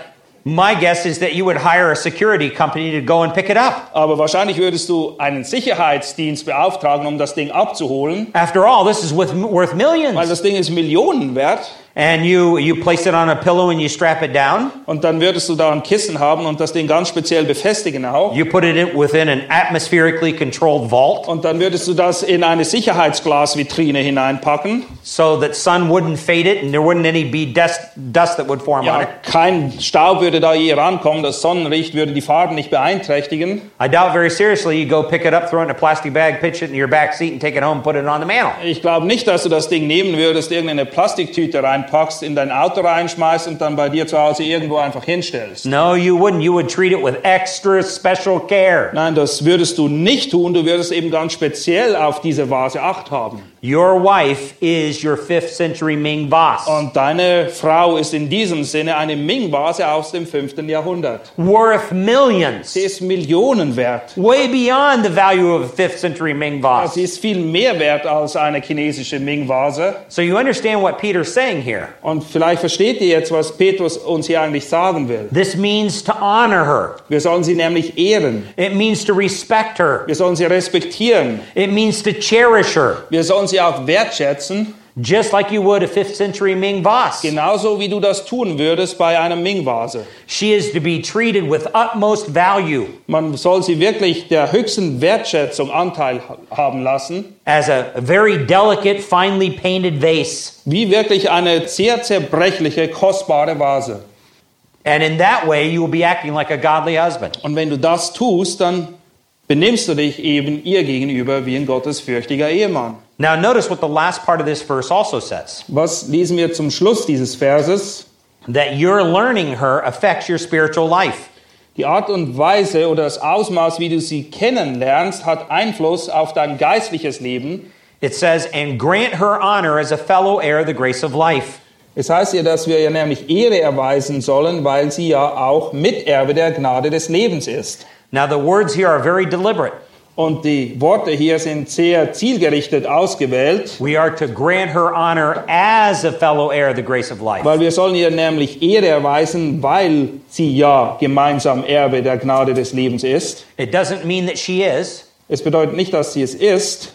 my guess is that you would hire a security company to go and pick it up. Aber wahrscheinlich würdest du einen Sicherheitsdienst beauftragen, um das Ding abzuholen. After all, this is worth Weil millions. das Ding ist Millionen wert. And you, you place it on a pillow and you strap it down. Und dann würdest du da ein Kissen haben und das Ding ganz speziell befestigen auch. You put it in, within an atmospherically controlled vault Und dann würdest du das in eine Sicherheitsglasvitrine hineinpacken. so that sun wouldn't fade it and there wouldn't any be dust, dust that would form on Ja, it. kein Staub würde da je rankommen, das Sonnenlicht würde die Farben nicht beeinträchtigen. I doubt very seriously you go pick it up, throw it in a plastic bag, pitch it in your back seat, and take it home put it on the mantle. Ich glaube nicht, dass du das Ding nehmen würdest, irgendeine Plastiktüte reinpackst, in dein Auto reinschmeißt und dann bei dir zu Hause irgendwo einfach hinstellst. No, you wouldn't. You would treat it with extra special care. Nein, das würdest du nicht tun. Du würdest eben ganz speziell auf diese Vase Acht haben. Your wife is your 5th century Ming vase, Und deine Frau ist in diesem Sinne eine Ming-Vase aus dem 5. Jahrhundert. worth millions, Sie ist Millionen wert. way beyond the value of a 5th century Ming Sie vase. ist viel mehr wert als eine chinesische Ming-Vase. So you understand what Peter's saying here. Und vielleicht versteht ihr jetzt, was Petrus uns hier eigentlich sagen will. This means to honor her. Wir sollen sie nämlich ehren. It means to respect her. Wir sollen sie respektieren. It means to cherish her, Wir sollen sie auch wertschätzen. just like you would a 5th century Ming vase. Genauso wie du das tun würdest bei einer Ming-Vase. She is to be treated with utmost value Man soll sie wirklich der höchsten Wertschätzung Anteil ha- haben lassen. as a very delicate, finely painted vase. Wie wirklich eine sehr zerbrechliche, kostbare Vase. And in that way, you will be acting like a godly husband. Und wenn du das tust, dann benimmst du dich eben ihr gegenüber wie ein gottesfürchtiger Ehemann. Now, notice what the last part of this verse also says Was lesen wir zum Schluss dieses Verses? that your learning her affects your spiritual life. Die Art und Weise oder das Ausmaß, wie du sie kennenlernst, hat Einfluss auf dein geistliches Leben. It says, and grant her honor as a fellow heir of the grace of life. Es heißt ja, dass wir ihr nämlich Ehre erweisen sollen, weil sie ja auch Miterbe der Gnade des Lebens ist. Now, the words here are very deliberate. Und die Worte hier sind sehr zielgerichtet ausgewählt, We are to grant her honor as a fellow heir of the grace of life. weil wir sollen ihr nämlich Ehre erweisen, weil sie ja gemeinsam Erbe der Gnade des Lebens ist. It doesn't mean that she is Es bedeutet nicht, dass sie es ist,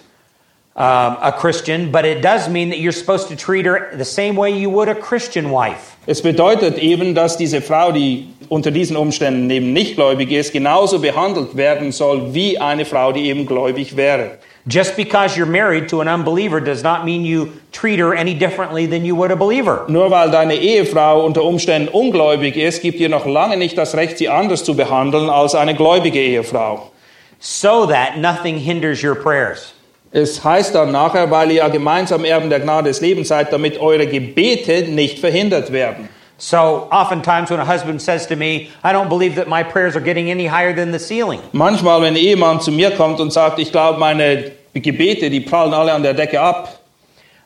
um, a Christian, but it does mean that you're supposed to treat her the same way you would a Christian wife. Es bedeutet eben, dass diese Frau, die unter diesen Umständen eben nicht gläubig ist, genauso behandelt werden soll wie eine Frau, die eben gläubig wäre. Just because you're married to an unbeliever does not mean you treat her any differently than you would a believer. Nur weil deine Ehefrau unter Umständen ungläubig ist, gibt ihr noch lange nicht das Recht, sie anders zu behandeln als eine gläubige Ehefrau. So that nothing hinders your prayers. Es heißt dann nachher, weil ihr ja gemeinsam Erben der Gnade des Lebens seid, damit eure Gebete nicht verhindert werden. So, oftentimes when a husband says to me, I don't believe that my prayers are getting any higher than the ceiling, Manchmal, wenn ein Ehemann zu mir kommt und sagt, ich glaube, meine Gebete, die prallen alle an der Decke ab,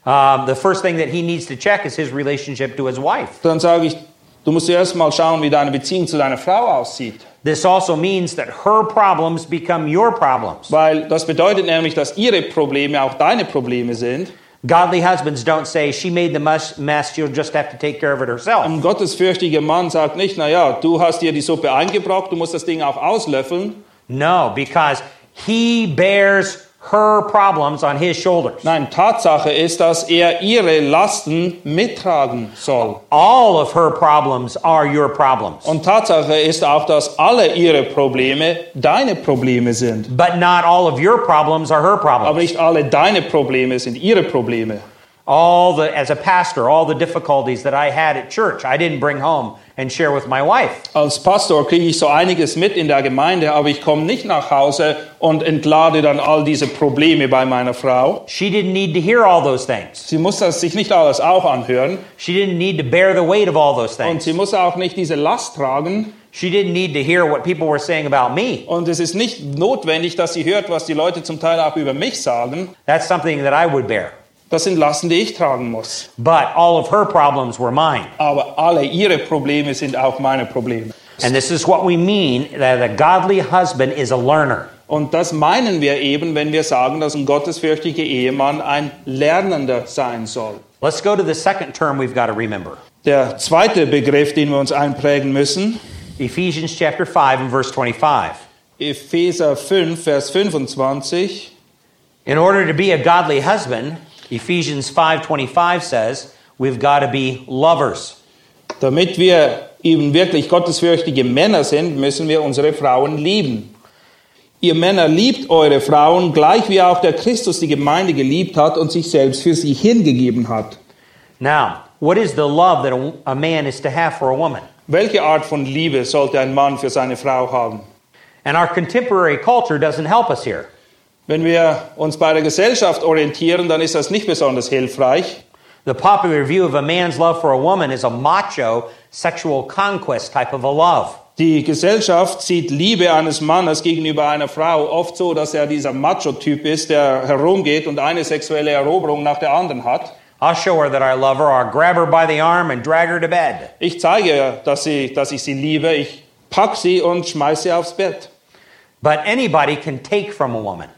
um, the first thing that he needs to check is his relationship to his wife. dann sage ich, du musst erst mal schauen, wie deine Beziehung zu deiner Frau aussieht. This also means that her problems become your problems. Weil das bedeutet nämlich, dass ihre Probleme auch deine Probleme sind. Godly husbands don't say, She made the mess, she'll just have to take care of it herself. Ein gottesfürchtiger Mann sagt nicht, naja, du hast dir die Suppe eingebrockt, du musst das Ding auch auslöffeln. No, because he bears her problems on his shoulders. Nein, Tatsache ist, dass er ihre Lasten mittragen soll. All of her problems are your problems. Und Tatsache ist auch, dass alle ihre Probleme deine Probleme sind. But not all of your problems are her Aber problems. nicht alle deine Probleme sind ihre Probleme. All the, as a pastor, all the difficulties that I had at church, I didn't bring home and share with my wife. Als Pastor kriege ich so einiges mit in der Gemeinde, aber ich komme nicht nach Hause und entlade dann all diese Probleme bei meiner Frau. She didn't need to hear all those things. Sie muss das sich nicht alles auch anhören She didn't need to bear the weight of all those und things. sie muss auch nicht diese Last tragen. She didn't need to hear what people were saying about me. Und es ist nicht notwendig, dass sie hört, was die Leute zum Teil auch über mich sagen. That's something that I would bear. Das sind Lasten, die ich tragen muss. But all of her problems were mine. Aber alle ihre Probleme sind auch meine Probleme. And this is what we mean that a godly husband is a learner. Und das meinen wir eben, wenn wir sagen, dass ein gottesfürchtiger Ehemann ein Lernender sein soll. Let's go to the second term we've got to remember. Der zweite Begriff, den wir uns einprägen müssen, Ephesians chapter 5 and verse 25. Epheser 5, Vers 25. In order to be a godly husband, Ephesians 5:25 says, we've got to be lovers. Damit wir eben wirklich gottesfürchtige Männer sind, müssen wir unsere Frauen lieben. Ihr Männer liebt eure Frauen, gleich wie auch der Christus die Gemeinde geliebt hat und sich selbst für sie hingegeben hat. Now, what is the love that a, man is to have for a woman? Welche Art von Liebe sollte ein Mann für seine Frau haben? And our contemporary culture doesn't help us here. Wenn wir uns bei der Gesellschaft orientieren, dann ist das nicht besonders hilfreich. The popular view of a man's love for a woman is a macho, sexual conquest type of a love. Die Gesellschaft sieht Liebe eines Mannes gegenüber einer Frau oft so, dass er dieser Macho-Typ ist, der herumgeht und eine sexuelle Eroberung nach der anderen hat. I'll show her that I love her, I'll grab her by the arm and drag her to bed. Ich zeige ihr, dass, sie, dass ich sie liebe. Ich pack sie und schmeiße sie aufs Bett. But anybody can take from a woman.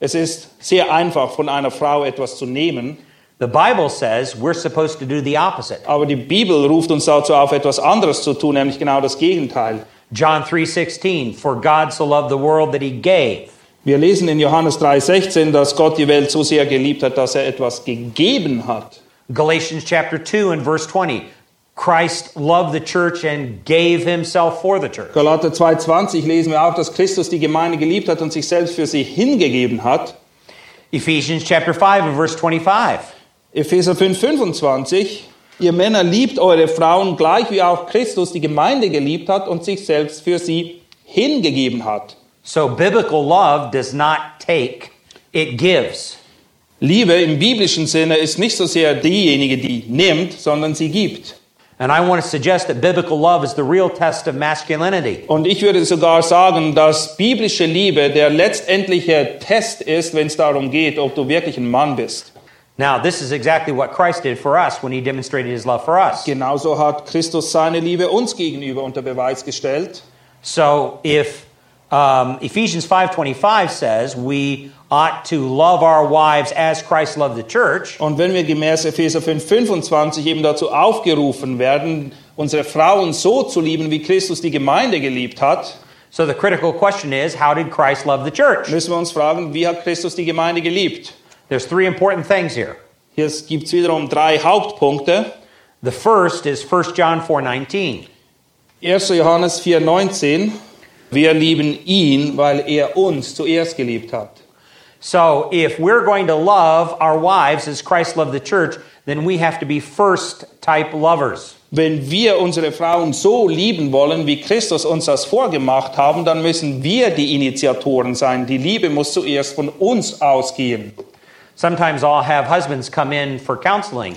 Es ist sehr einfach, von einer Frau etwas zu nehmen, The Bible says we're supposed to do the opposite. aber die Bibel ruft uns dazu auf, etwas anderes zu tun, nämlich genau das Gegenteil. John 3:16 For God so loved the world that he gave. Wir lesen in Johannes 3,16, dass Gott die Welt so sehr geliebt hat, dass er etwas gegeben hat. Galatians chapter 2 and verse 20 Christ loved the church and gave himself for the church. Galater 2,20 lesen wir auch, dass Christus die Gemeinde geliebt hat und sich selbst für sie hingegeben hat. Ephesians chapter 5 and verse 25 Epheser 5,25. Ihr Männer liebt eure Frauen gleich wie auch Christus die Gemeinde geliebt hat und sich selbst für sie hingegeben hat. So biblical love does not take, it gives. Liebe im biblischen Sinne ist nicht so sehr diejenige, die nimmt, sondern sie gibt. And I want to suggest that biblical love is the real test of masculinity. Und ich würde sogar sagen, dass biblische Liebe der letztendliche Test ist, wenn es darum geht, ob du wirklich ein Mann bist. Now, this is exactly what Christ did for us when he demonstrated his love for us. Genauso hat Christus seine Liebe uns gegenüber unter Beweis gestellt. So, if um, Ephesians 5.25 says we ought to love our wives as Christ loved the church, Und wenn wir gemäß Epheser 5, 25 eben dazu aufgerufen werden, unsere Frauen so zu lieben, wie Christus die Gemeinde geliebt hat, so the critical question is, how did Christ love the church? müssen wir uns fragen, wie hat Christus die Gemeinde geliebt? There's three important things here. Hier gibt es wiederum drei Hauptpunkte. The first is 1 John 4.19. 1. Johannes 4,19. Wir lieben ihn, weil er uns zuerst geliebt hat. So if we're going to love our wives as Christ loved the church, then we have to be first type lovers. Wenn wir unsere Frauen so lieben wollen, wie Christus uns das vorgemacht haben, dann müssen wir die Initiatoren sein. Die Liebe muss zuerst von uns ausgehen. Sometimes I'll have husbands come in for counseling.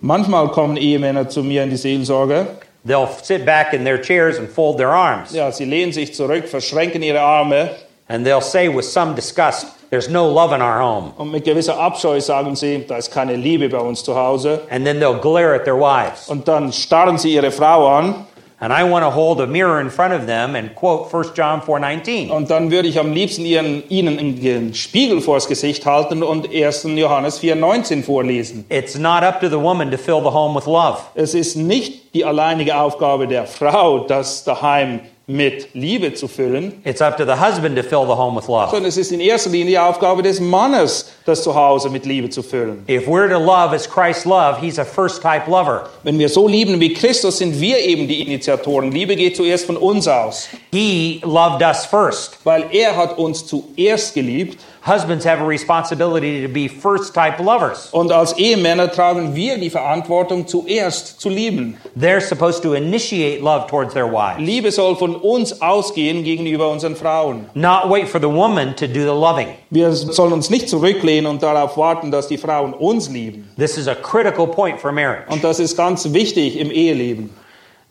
Manchmal kommen Ehemänner zu mir in die Seelsorge. They'll sit back in their chairs and fold their arms. Ja, sie lehnen sich zurück, verschränken ihre Arme And they'll say with some disgust, There's no love in our home. und mit gewisser Abscheu sagen sie, da ist keine Liebe bei uns zu Hause. And then they'll glare at their wives. Und dann starren sie ihre Frau an And I want to hold a mirror in front of them and quote 1 John 4:19. und dann würde ich am liebsten ihren, ihnen einen Spiegel vors Gesicht halten und 1. Johannes 4,19 vorlesen. It's not up to the woman to fill the home with love. Es ist nicht die alleinige Aufgabe der Frau, das daheim mit Liebe zu füllen, It's up to the husband to fill the home with love. sondern es ist in erster Linie Aufgabe des Mannes, das Zuhause mit Liebe zu füllen. If we're to love as Christ loved, he's a first type lover. Wenn wir so lieben wie Christus, sind wir eben die Initiatoren. Liebe geht zuerst von uns aus, He loved us first. weil er hat uns zuerst geliebt Husbands have a responsibility to be first type lovers. und als Ehemänner tragen wir die Verantwortung, zuerst zu lieben. They're supposed to initiate love towards their wives, Liebe soll von uns ausgehen gegenüber unseren Frauen. not wait for the woman to do the loving. Wir sollen uns nicht zurücklehnen und darauf warten, dass die Frauen uns lieben. This is a critical point for marriage. Und das ist ganz wichtig im Eheleben.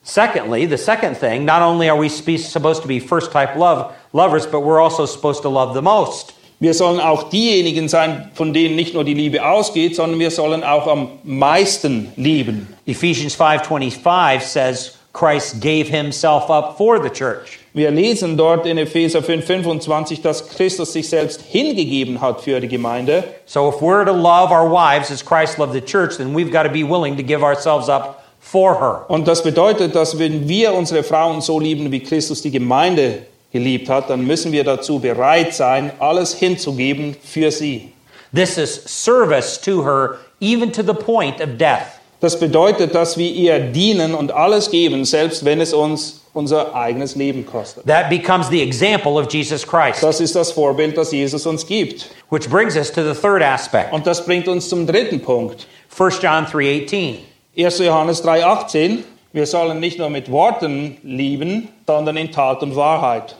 Secondly, the second thing, not only are we supposed to be first type love lovers, but we're also supposed to love the most. Wir sollen auch diejenigen sein, von denen nicht nur die Liebe ausgeht, sondern wir sollen auch am meisten lieben. Ephesians 5:25 says Christ gave himself up for the church. Wir lesen dort in Epheser 5,25, dass Christus sich selbst hingegeben hat für die Gemeinde. So if we're to love our wives as Christ loved the church, then we've got to be willing to give ourselves up for her. Und das bedeutet, dass wenn wir unsere Frauen so lieben, wie Christus die Gemeinde geliebt hat, dann müssen wir dazu bereit sein, alles hinzugeben für sie. This is service to her even to the point of death. Das bedeutet, dass wir ihr dienen und alles geben, selbst wenn es uns unser eigenes Leben kostet. That becomes the example of Jesus Christ. Das ist das Vorbild, das Jesus uns gibt. Which brings us to the third aspect. Und das bringt uns zum dritten Punkt. 1 John 3:18. 1. Johannes 3,18. Wir sollen nicht nur mit Worten lieben, sondern in Tat und Wahrheit.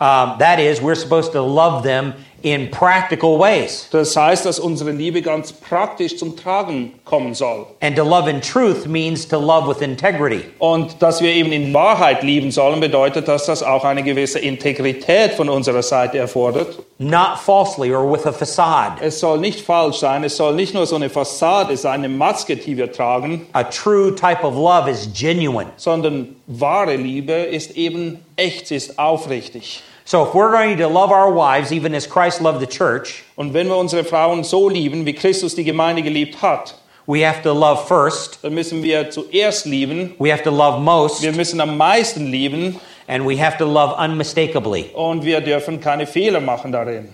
Um, that is, we're supposed to love them in practical ways. Das heißt, dass unsere Liebe ganz praktisch zum Tragen kommen soll. And to love in truth means to love with integrity. Und dass wir eben in Wahrheit lieben sollen, bedeutet, dass das auch eine gewisse Integrität von unserer Seite erfordert. Not falsely or with a facade. Es soll nicht falsch sein, es soll nicht nur so eine Fassade sein, eine Maske, die wir tragen, A true type of love is genuine. sondern wahre Liebe ist eben echt, ist aufrichtig. So if we're going to love our wives even as Christ loved the church, Und wenn wir unsere Frauen so lieben, wie Christus die Gemeinde geliebt hat, we have to love first, dann müssen wir zuerst lieben, we have to love most, wir müssen am meisten lieben and we have to love unmistakably. und wir dürfen keine Fehler machen darin.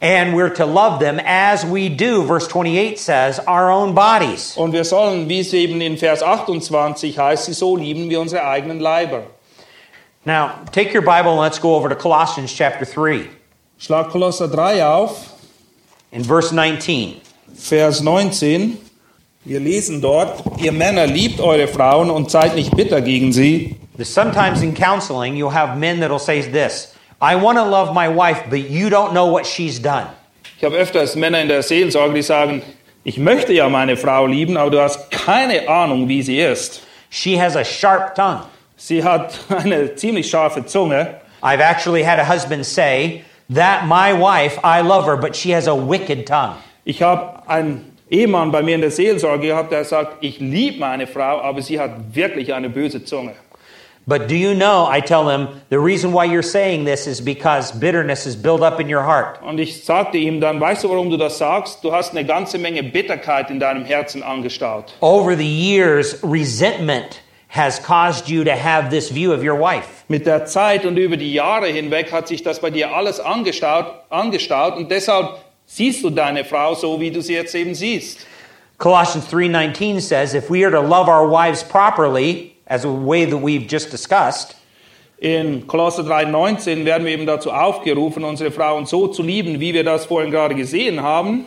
And we're to love them as we do, verse 28 says, our own bodies. Und wir sollen, wie es eben in Vers 28 heißt, sie so lieben wie unsere eigenen Leiber. Now, take your Bible and let's go over to Colossians chapter 3 Schlag Kolosser 3 auf, in verse 19. Vers 19. Wir lesen dort, ihr Männer liebt eure Frauen und seid nicht bitter gegen sie. Sometimes in counseling, you'll have men that'll say this I want to love my wife, but you don't know what she's done. Ich habe öfters Männer in der Seelsorge, die sagen, ich möchte ja meine Frau lieben, aber du hast keine Ahnung, wie sie ist. She has a sharp tongue. Sie hat eine ziemlich scharfe Zunge. I've actually had a husband say that my wife, I love her, but she has a wicked tongue. Ich habe einen Ehemann bei mir in der Seelsorge gehabt, der sagt, ich liebe meine Frau, aber sie hat wirklich eine böse Zunge. But do you know, I tell them, the reason why you're saying this is because bitterness is built up in your heart. Und ich sagte ihm dann, weißt du, warum du das sagst? Du hast eine ganze Menge Bitterkeit in deinem Herzen angestaut. Over the years, resentment has caused you to have this view of your wife. Mit der Zeit und über die Jahre hinweg hat sich das bei dir alles angestaut, angestaut und deshalb siehst du deine Frau so, wie du sie jetzt eben siehst. Colossians 3:19 says if we are to love our wives properly, as a way that we've just discussed, In Kolosser 3,19 werden wir eben dazu aufgerufen, unsere Frauen so zu lieben, wie wir das vorhin gerade gesehen haben.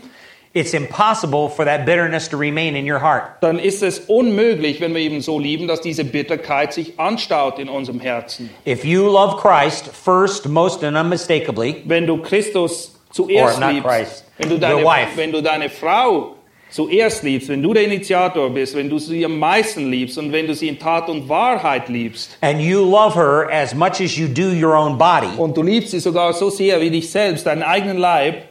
It's impossible for that bitterness to remain in your heart. Dann ist es unmöglich, wenn wir eben so lieben, dass diese Bitterkeit sich anstaut in unserem Herzen. If you love Christ first, most and unmistakably, Wenn du Christus zuerst liebst, Christ, wenn du, deine, wenn du deine Frau zuerst liebst, wenn du der Initiator bist, wenn du sie am meisten liebst und wenn du sie in Tat und Wahrheit liebst and you love her as much as you do your own body, und du liebst sie sogar so sehr wie dich selbst, deinen eigenen Leib,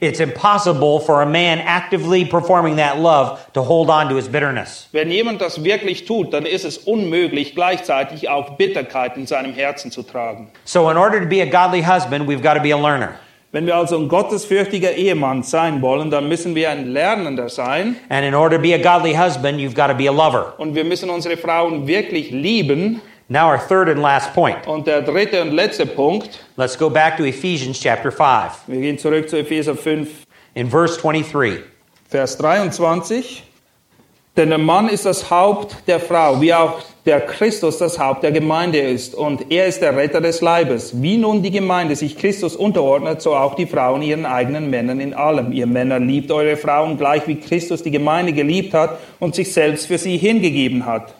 it's impossible for a man actively performing that love to hold on to his bitterness. wenn jemand das wirklich tut, dann ist es unmöglich, gleichzeitig auch Bitterkeit in seinem Herzen zu tragen. So, in order to be a godly husband, we've got to be a learner. Wenn wir also ein gottesfürchtiger Ehemann sein wollen, dann müssen wir ein Lernender sein And in order to be a godly husband, you've got to be a lover. und wir müssen unsere Frauen wirklich lieben. Now, our third and last point. Und der dritte und letzte Punkt, Let's go back to Ephesians chapter 5, wir gehen zurück zu Epheser 5, in verse 23. Vers 23. Denn der Mann ist das Haupt der Frau, wie auch der Christus das Haupt der Gemeinde ist. Und er ist der Retter des Leibes. Wie nun die Gemeinde sich Christus unterordnet, so auch die Frauen ihren eigenen Männern in allem. Ihr Männer liebt eure Frauen gleich wie Christus die Gemeinde geliebt hat und sich selbst für sie hingegeben hat.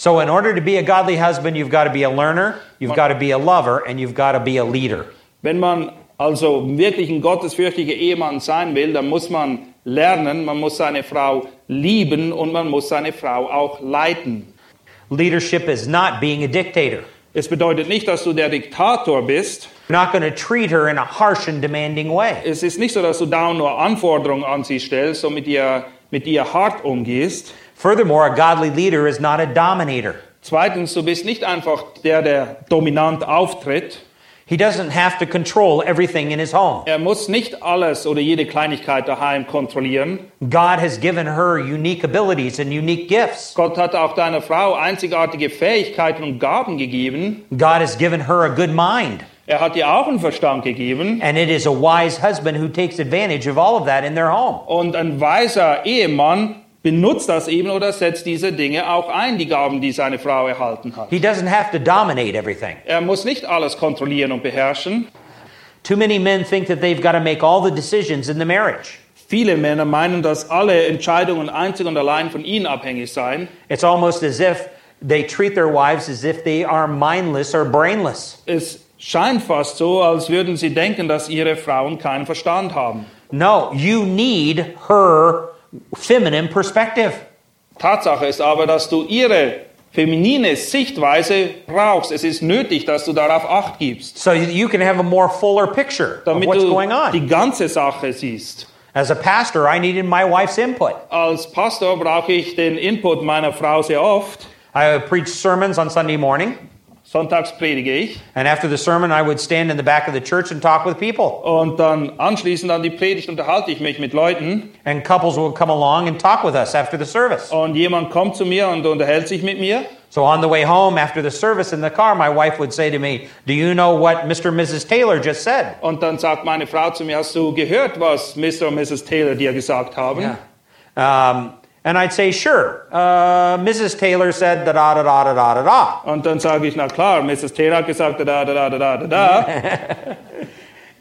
So, in order to be a godly husband, you've got to be a learner, you've got to be a lover, and you've got to be a leader. Wenn man also wirklich ein gottesfürchtiger Ehemann sein will, dann muss man lernen, man muss seine Frau lieben und man muss seine Frau auch leiten. Leadership is not being a dictator. Es bedeutet nicht, dass du der Diktator bist. Not going to treat her in a harsh and demanding way. Es ist nicht so, dass du dauernd nur Anforderungen an sie stellst und mit ihr, mit ihr hart umgehst. Furthermore, a godly leader is not a dominator. Zweitens, du bist nicht einfach der, der dominant auftritt. He doesn't have to control everything in his home. Er muss nicht alles oder jede Kleinigkeit daheim kontrollieren. God has given her unique abilities and unique gifts. Gott hat auch deiner Frau einzigartige Fähigkeiten und Gaben gegeben. God has given her a good mind. Er hat ihr auch einen Verstand gegeben. And it is a wise husband who takes advantage of all of that in their home. Und ein weiser Ehemann benutzt das eben oder setzt diese Dinge auch ein, die Gaben, die seine Frau erhalten hat. He doesn't have to dominate everything. Er muss nicht alles kontrollieren und beherrschen. Too many men think that they've got to make all the decisions in the marriage. Viele Männer meinen, dass alle Entscheidungen einzig und allein von ihnen abhängig seien. It's almost as if they treat their wives as if they are mindless or brainless. Es scheint fast so, als würden sie denken, dass ihre Frauen keinen Verstand haben. No, you need her feminine perspective. Tatsache ist aber, dass du ihre feminine Sichtweise brauchst. Es ist nötig, dass du darauf Acht gibst, so you can have a more fuller picture of what's du going on. die ganze Sache siehst. As a pastor, I needed my wife's input. Als Pastor brauche ich den Input meiner Frau sehr oft. I preach sermons on Sunday morning, Sonntags predige ich and after the sermon, I would stand in the back of the church and talk with people. und dann anschließend an die Predigt unterhalte ich mich mit Leuten And couples would come along and talk with us after the service. und jemand kommt zu mir und unterhält sich mit mir. So on the way home after the service in the car, my wife would say to me, Do you know what Mr. and Mrs. Taylor just said? Und dann sagt meine Frau zu mir, hast du gehört, was Mr. und Mrs. Taylor dir gesagt haben? Um, And I'd say, sure, uh, Mrs. Taylor said da da da da da da da. Und dann sage ich, na klar, Mrs. Taylor hat gesagt da da da da da da da.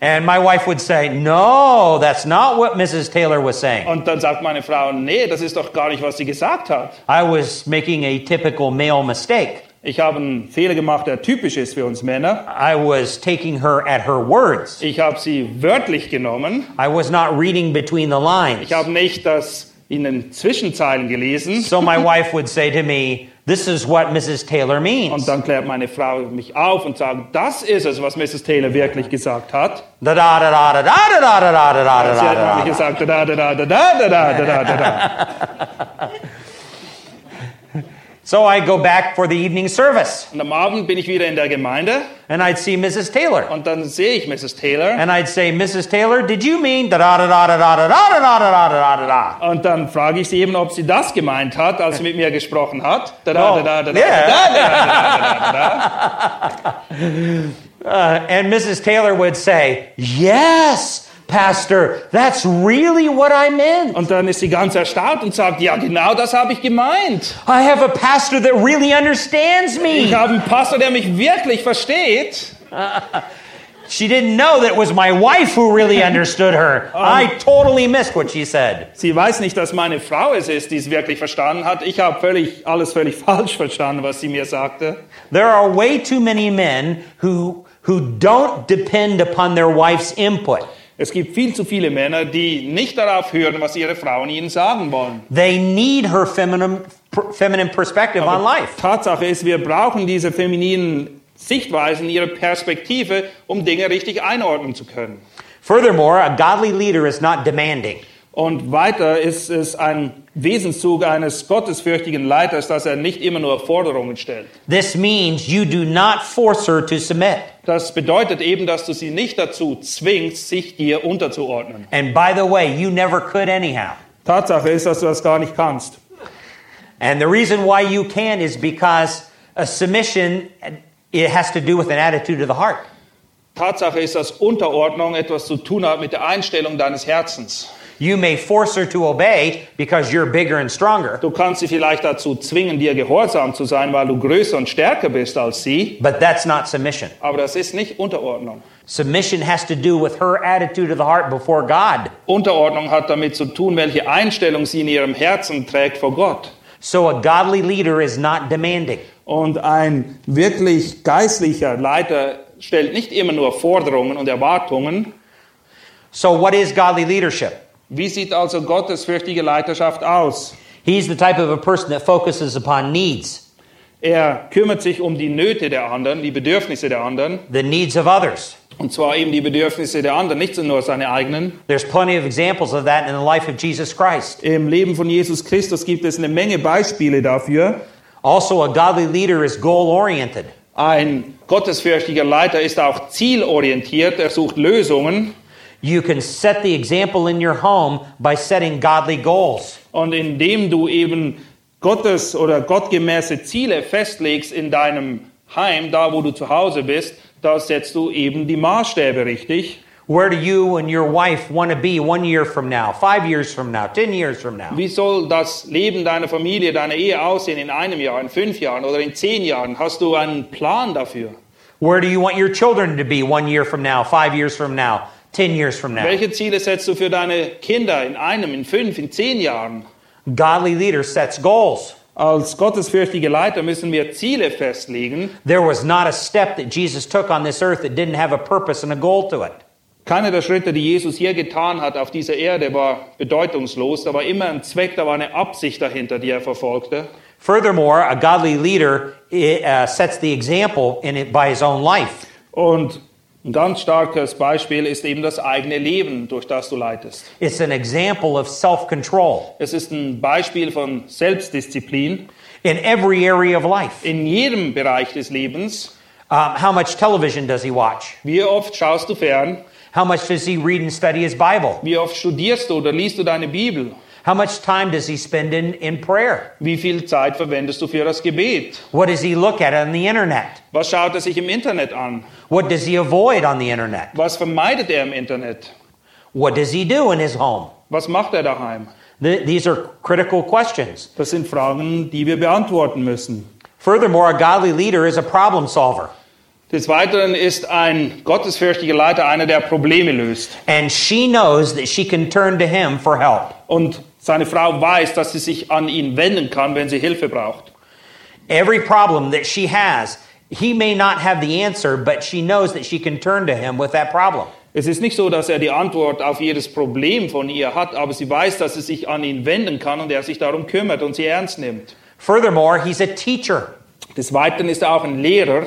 And my wife would say, no, that's not what Mrs. Taylor was saying. Und dann sagt meine Frau, nee, das ist doch gar nicht, was sie gesagt hat. I was making a typical male mistake. Ich habe einen Fehler gemacht, der typisch ist für uns Männer. I was taking her at her words. Ich habe sie wörtlich genommen. I was not reading between the lines. Ich habe nicht das in den Zwischenzeilen gelesen. So my wife would say to me, This is what Mrs. Taylor Und means. dann klärt meine Frau mich auf und sagt, das ist es, was Mrs. Taylor wirklich gesagt hat. Da da da da da da da da da da da Sie da hat da nämlich da. gesagt, da, da, da, da, da, da, da, da, da, da, da. So I go back for the evening service Und am Abend bin ich wieder in der Gemeinde and I'd see Mrs. Taylor. und dann sehe ich Mrs. Taylor. And I'd say, Mrs. Taylor, did you mean da da da da da da da da da da da da da? Und dann frage ich sie eben, ob sie das gemeint hat, als sie mit mir gesprochen hat. Da, da, Oh, da, da, da, da, da, da, da, da, da. Uh, and Mrs. Taylor would say, Yes, Pastor, that's really what I meant. Und dann ist sie ganz erstaunt und sagt, ja, genau das habe ich gemeint. I have a pastor that really understands me. Ich habe einen Pastor, der mich wirklich versteht. She didn't know that it was my wife who really understood her. Um, I totally missed what she said. Sie weiß nicht, dass meine Frau es ist, die es wirklich verstanden hat. Ich habe völlig, alles völlig falsch verstanden, was sie mir sagte. There are way too many men who, who don't depend upon their wife's input. Es gibt viel zu viele Männer, die nicht darauf hören, was ihre Frauen ihnen sagen wollen. They need her feminine, feminine perspective on life. Tatsache ist, wir brauchen diese femininen Sichtweisen, ihre Perspektive, um Dinge richtig einordnen zu können. Furthermore, a godly leader is not demanding. Und weiter ist es ein Wesenszug eines gottesfürchtigen Leiters, dass er nicht immer nur Forderungen stellt. This means you do not force her to submit. Das bedeutet eben, dass du sie nicht dazu zwingst, sich dir unterzuordnen. And by the way, you never could anyhow. Tatsache ist, dass du das gar nicht kannst. And the reason why you can is because a submission it has to do with an attitude of the heart. Tatsache ist, dass Unterordnung etwas zu tun hat mit der Einstellung deines Herzens. You may force her to obey because you're bigger and stronger, Du kannst sie vielleicht dazu zwingen, dir gehorsam zu sein, weil du größer und stärker bist als sie, but that's not submission. aber das ist nicht Unterordnung. Submission has to do with her attitude of the heart before God. Unterordnung hat damit zu tun, welche Einstellung sie in ihrem Herzen trägt vor Gott. So a godly leader is not demanding. Und ein wirklich geistlicher Leiter stellt nicht immer nur Forderungen und Erwartungen. So what is godly leadership? Wie sieht also gottesfürchtige Leiterschaft aus? He's the type of a person that focuses upon needs, Er kümmert sich um die Nöte der anderen, die Bedürfnisse der anderen. the needs of others. Und zwar eben die Bedürfnisse der anderen, nicht nur seine eigenen. There's plenty of examples of that in the life of Jesus Christ. Im Leben von Jesus Christus gibt es eine Menge Beispiele dafür. Also, a godly leader is goal oriented. Ein gottesfürchtiger Leiter ist auch zielorientiert, er sucht Lösungen. You can set the example in your home by setting godly goals. Und indem du eben Gottes oder gottgemäße Ziele festlegst in deinem Heim, da wo du zu Hause bist, da setzt du eben die Maßstäbe richtig. Where do you and your wife want to be one year from now, five years from now, ten years from now? Wie soll das Leben deiner Familie, deiner Ehe aussehen in einem Jahr, in fünf Jahren oder in zehn Jahren? Hast du einen Plan dafür? Where do you want your children to be one year from now, five years from now, ten years from now? Welche Ziele setzt du für deine Kinder in einem, in fünf, in zehn Jahren? Godly leader sets goals. Als gottesfürchtige Leiter müssen wir Ziele festlegen. There was not a step that Jesus took on this earth that didn't have a purpose and a goal to it. Keiner der Schritte, die Jesus hier getan hat auf dieser Erde, war bedeutungslos. Da war immer ein Zweck, da war eine Absicht dahinter, die er verfolgte. Furthermore, a godly leader uh, sets the example in it by his own life. Und ein ganz starkes Beispiel ist eben das eigene Leben, durch das du leitest. It's an example of self control Es ist ein Beispiel von Selbstdisziplin in every area of life. in jedem Bereich des Lebens. Um, how much television does he watch? Wie oft schaust du fern? How much does he read and study his Bible? Wie oft studierst du oder liest du deine Bibel? How much time does he spend in, in prayer? Wie viel Zeit verwendest du für das Gebet? What does he look at on the internet? Was schaut er sich im Internet an? What does he avoid on the internet? Was vermeidet er im Internet? What does he do in his home? Was macht er daheim? Th- these are critical questions. Das sind Fragen, die wir beantworten müssen. Furthermore, a godly leader is a problem solver. Des Weiteren ist ein gottesfürchtiger Leiter einer, der Probleme löst. And she knows that she can turn to him for help. Und seine Frau weiß, dass sie sich an ihn wenden kann, wenn sie Hilfe braucht. Every problem that she has, he may not have the answer, but she knows that she can turn to him with that problem. Es ist nicht so, dass er die Antwort auf jedes Problem von ihr hat, aber sie weiß, dass sie sich an ihn wenden kann und er sich darum kümmert und sie ernst nimmt. Furthermore, he's a teacher. Des Weiteren ist er auch ein Lehrer.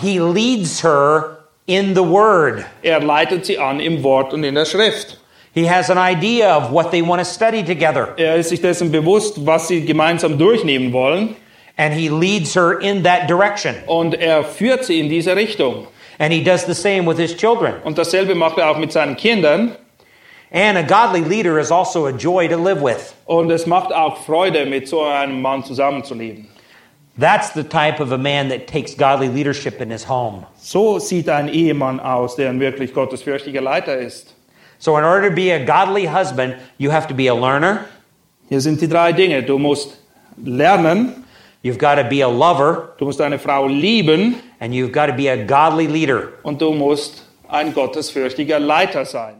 He leads her in the word. Er leitet sie an im Wort und in der Schrift. He has an idea of what they want to study together. Er ist sich dessen bewusst, was sie gemeinsam durchnehmen wollen. and he leads her in that direction. Und er führt sie in diese Richtung. And he does the same with his children. Und dasselbe macht er auch mit seinen Kindern. And a godly leader is also a joy to live with. Und es macht auch Freude, mit so einem Mann zusammenzuleben. That's the type of a man that takes godly leadership in his home. So sieht ein Ehemann aus, der ein wirklich gottesfürchtiger Leiter ist. So, in order to be a godly husband, you have to be a learner, Hier sind die drei Dinge. Du musst lernen, you've got to be a lover, du musst deine Frau lieben and you've got to be a godly leader. und du musst ein gottesfürchtiger Leiter sein.